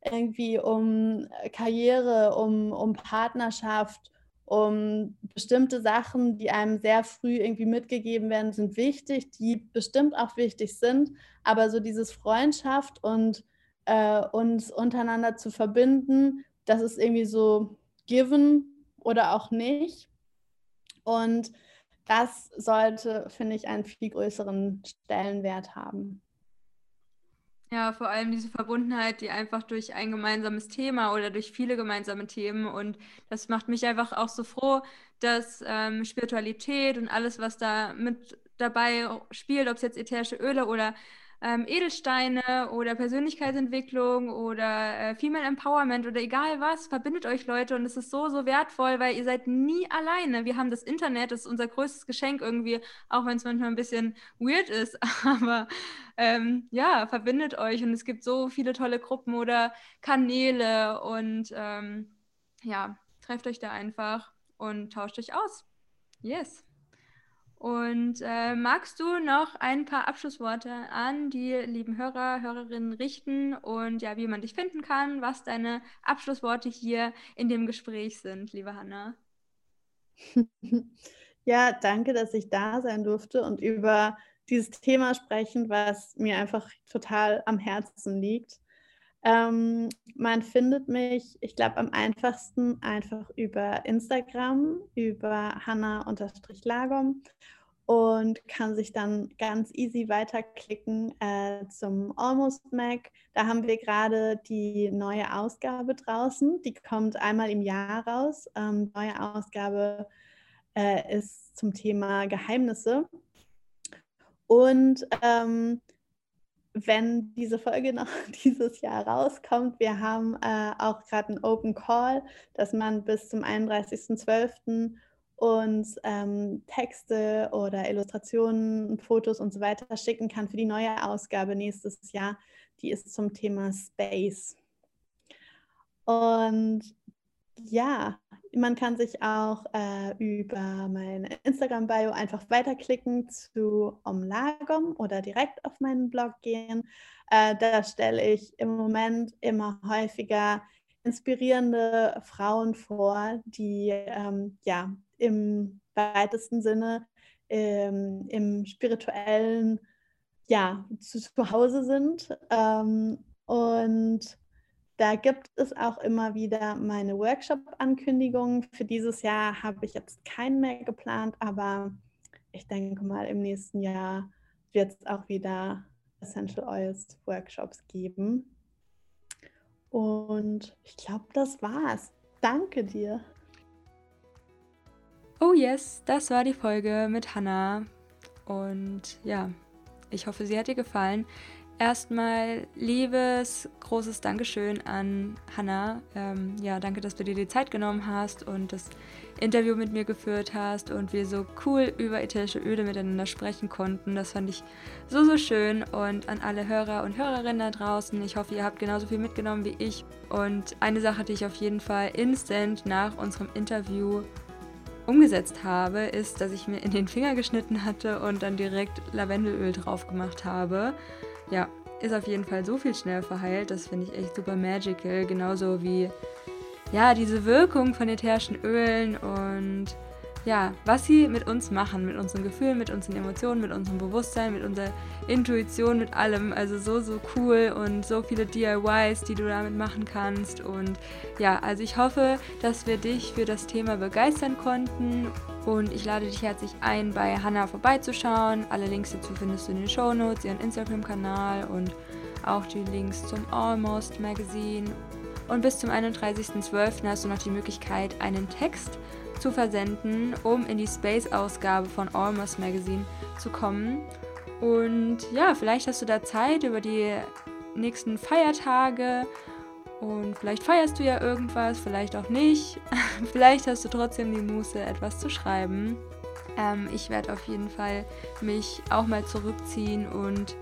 irgendwie um Karriere, um, um Partnerschaft, um bestimmte Sachen, die einem sehr früh irgendwie mitgegeben werden, sind wichtig, die bestimmt auch wichtig sind. Aber so dieses Freundschaft und äh, uns untereinander zu verbinden, das ist irgendwie so given oder auch nicht. Und das sollte, finde ich, einen viel größeren Stellenwert haben. Ja, vor allem diese Verbundenheit, die einfach durch ein gemeinsames Thema oder durch viele gemeinsame Themen. Und das macht mich einfach auch so froh, dass ähm, Spiritualität und alles, was da mit dabei spielt, ob es jetzt ätherische Öle oder ähm, Edelsteine oder Persönlichkeitsentwicklung oder äh, Female Empowerment oder egal was, verbindet euch Leute und es ist so, so wertvoll, weil ihr seid nie alleine. Wir haben das Internet, das ist unser größtes Geschenk irgendwie, auch wenn es manchmal ein bisschen weird ist, aber ähm, ja, verbindet euch und es gibt so viele tolle Gruppen oder Kanäle und ähm, ja, trefft euch da einfach und tauscht euch aus. Yes. Und äh, magst du noch ein paar Abschlussworte an die lieben Hörer, Hörerinnen richten und ja, wie man dich finden kann, was deine Abschlussworte hier in dem Gespräch sind, liebe Hanna? Ja, danke, dass ich da sein durfte und über dieses Thema sprechen, was mir einfach total am Herzen liegt. Ähm, man findet mich, ich glaube, am einfachsten einfach über Instagram, über hanna-lagom und kann sich dann ganz easy weiterklicken äh, zum Almost Mac. Da haben wir gerade die neue Ausgabe draußen. Die kommt einmal im Jahr raus. Ähm, neue Ausgabe äh, ist zum Thema Geheimnisse. Und ähm, wenn diese Folge noch dieses Jahr rauskommt, wir haben äh, auch gerade einen Open Call, dass man bis zum 31.12. uns ähm, Texte oder Illustrationen, Fotos und so weiter schicken kann für die neue Ausgabe nächstes Jahr. Die ist zum Thema Space. Und ja, man kann sich auch äh, über meine Instagram-Bio einfach weiterklicken zu Omlagom oder direkt auf meinen Blog gehen. Äh, da stelle ich im Moment immer häufiger inspirierende Frauen vor, die ähm, ja im weitesten Sinne ähm, im spirituellen ja zu, zu Hause sind ähm, und da gibt es auch immer wieder meine Workshop-Ankündigungen. Für dieses Jahr habe ich jetzt keinen mehr geplant, aber ich denke mal, im nächsten Jahr wird es auch wieder Essential Oils Workshops geben. Und ich glaube, das war's. Danke dir. Oh yes, das war die Folge mit Hannah. Und ja, ich hoffe, sie hat dir gefallen. Erstmal liebes, großes Dankeschön an Hannah. Ähm, ja, danke, dass du dir die Zeit genommen hast und das Interview mit mir geführt hast und wir so cool über ätherische Öle miteinander sprechen konnten. Das fand ich so, so schön. Und an alle Hörer und Hörerinnen da draußen, ich hoffe, ihr habt genauso viel mitgenommen wie ich. Und eine Sache, die ich auf jeden Fall instant nach unserem Interview umgesetzt habe, ist, dass ich mir in den Finger geschnitten hatte und dann direkt Lavendelöl drauf gemacht habe ja, ist auf jeden Fall so viel schnell verheilt. Das finde ich echt super magical. Genauso wie ja, diese Wirkung von ätherischen Ölen und ja, was sie mit uns machen, mit unseren Gefühlen, mit unseren Emotionen, mit unserem Bewusstsein, mit unserer Intuition, mit allem. Also so, so cool und so viele DIYs, die du damit machen kannst. Und ja, also ich hoffe, dass wir dich für das Thema begeistern konnten. Und ich lade dich herzlich ein, bei Hannah vorbeizuschauen. Alle Links dazu findest du in den Show Notes, ihren Instagram-Kanal und auch die Links zum Almost Magazine Und bis zum 31.12. hast du noch die Möglichkeit, einen Text zu versenden, um in die Space-Ausgabe von Almost Magazine zu kommen. Und ja, vielleicht hast du da Zeit über die nächsten Feiertage und vielleicht feierst du ja irgendwas, vielleicht auch nicht. vielleicht hast du trotzdem die Muße, etwas zu schreiben. Ähm, ich werde auf jeden Fall mich auch mal zurückziehen und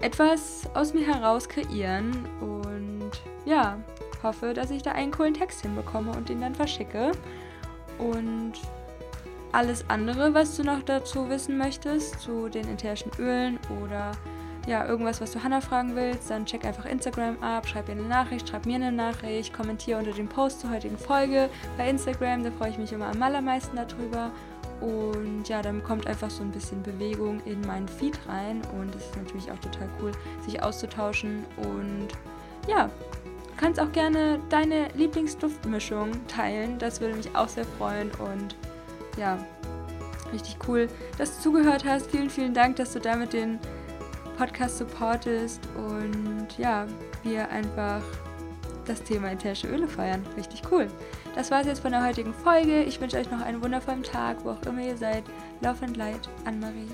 etwas aus mir heraus kreieren. Und ja, hoffe, dass ich da einen coolen Text hinbekomme und den dann verschicke. Und alles andere, was du noch dazu wissen möchtest, zu den ätherischen Ölen oder ja, irgendwas, was du Hannah fragen willst, dann check einfach Instagram ab, schreib ihr eine Nachricht, schreib mir eine Nachricht, kommentiere unter dem Post zur heutigen Folge bei Instagram, da freue ich mich immer am allermeisten darüber. Und ja, dann kommt einfach so ein bisschen Bewegung in meinen Feed rein und es ist natürlich auch total cool, sich auszutauschen. Und ja, kannst auch gerne deine Lieblingsduftmischung teilen, das würde mich auch sehr freuen und ja, richtig cool, dass du zugehört hast. Vielen, vielen Dank, dass du damit den Podcast supportest und ja, wir einfach das Thema ätherische Öle feiern. Richtig cool. Das war es jetzt von der heutigen Folge. Ich wünsche euch noch einen wundervollen Tag, wo auch immer ihr seid. Lauf and Light, Anne-Marie.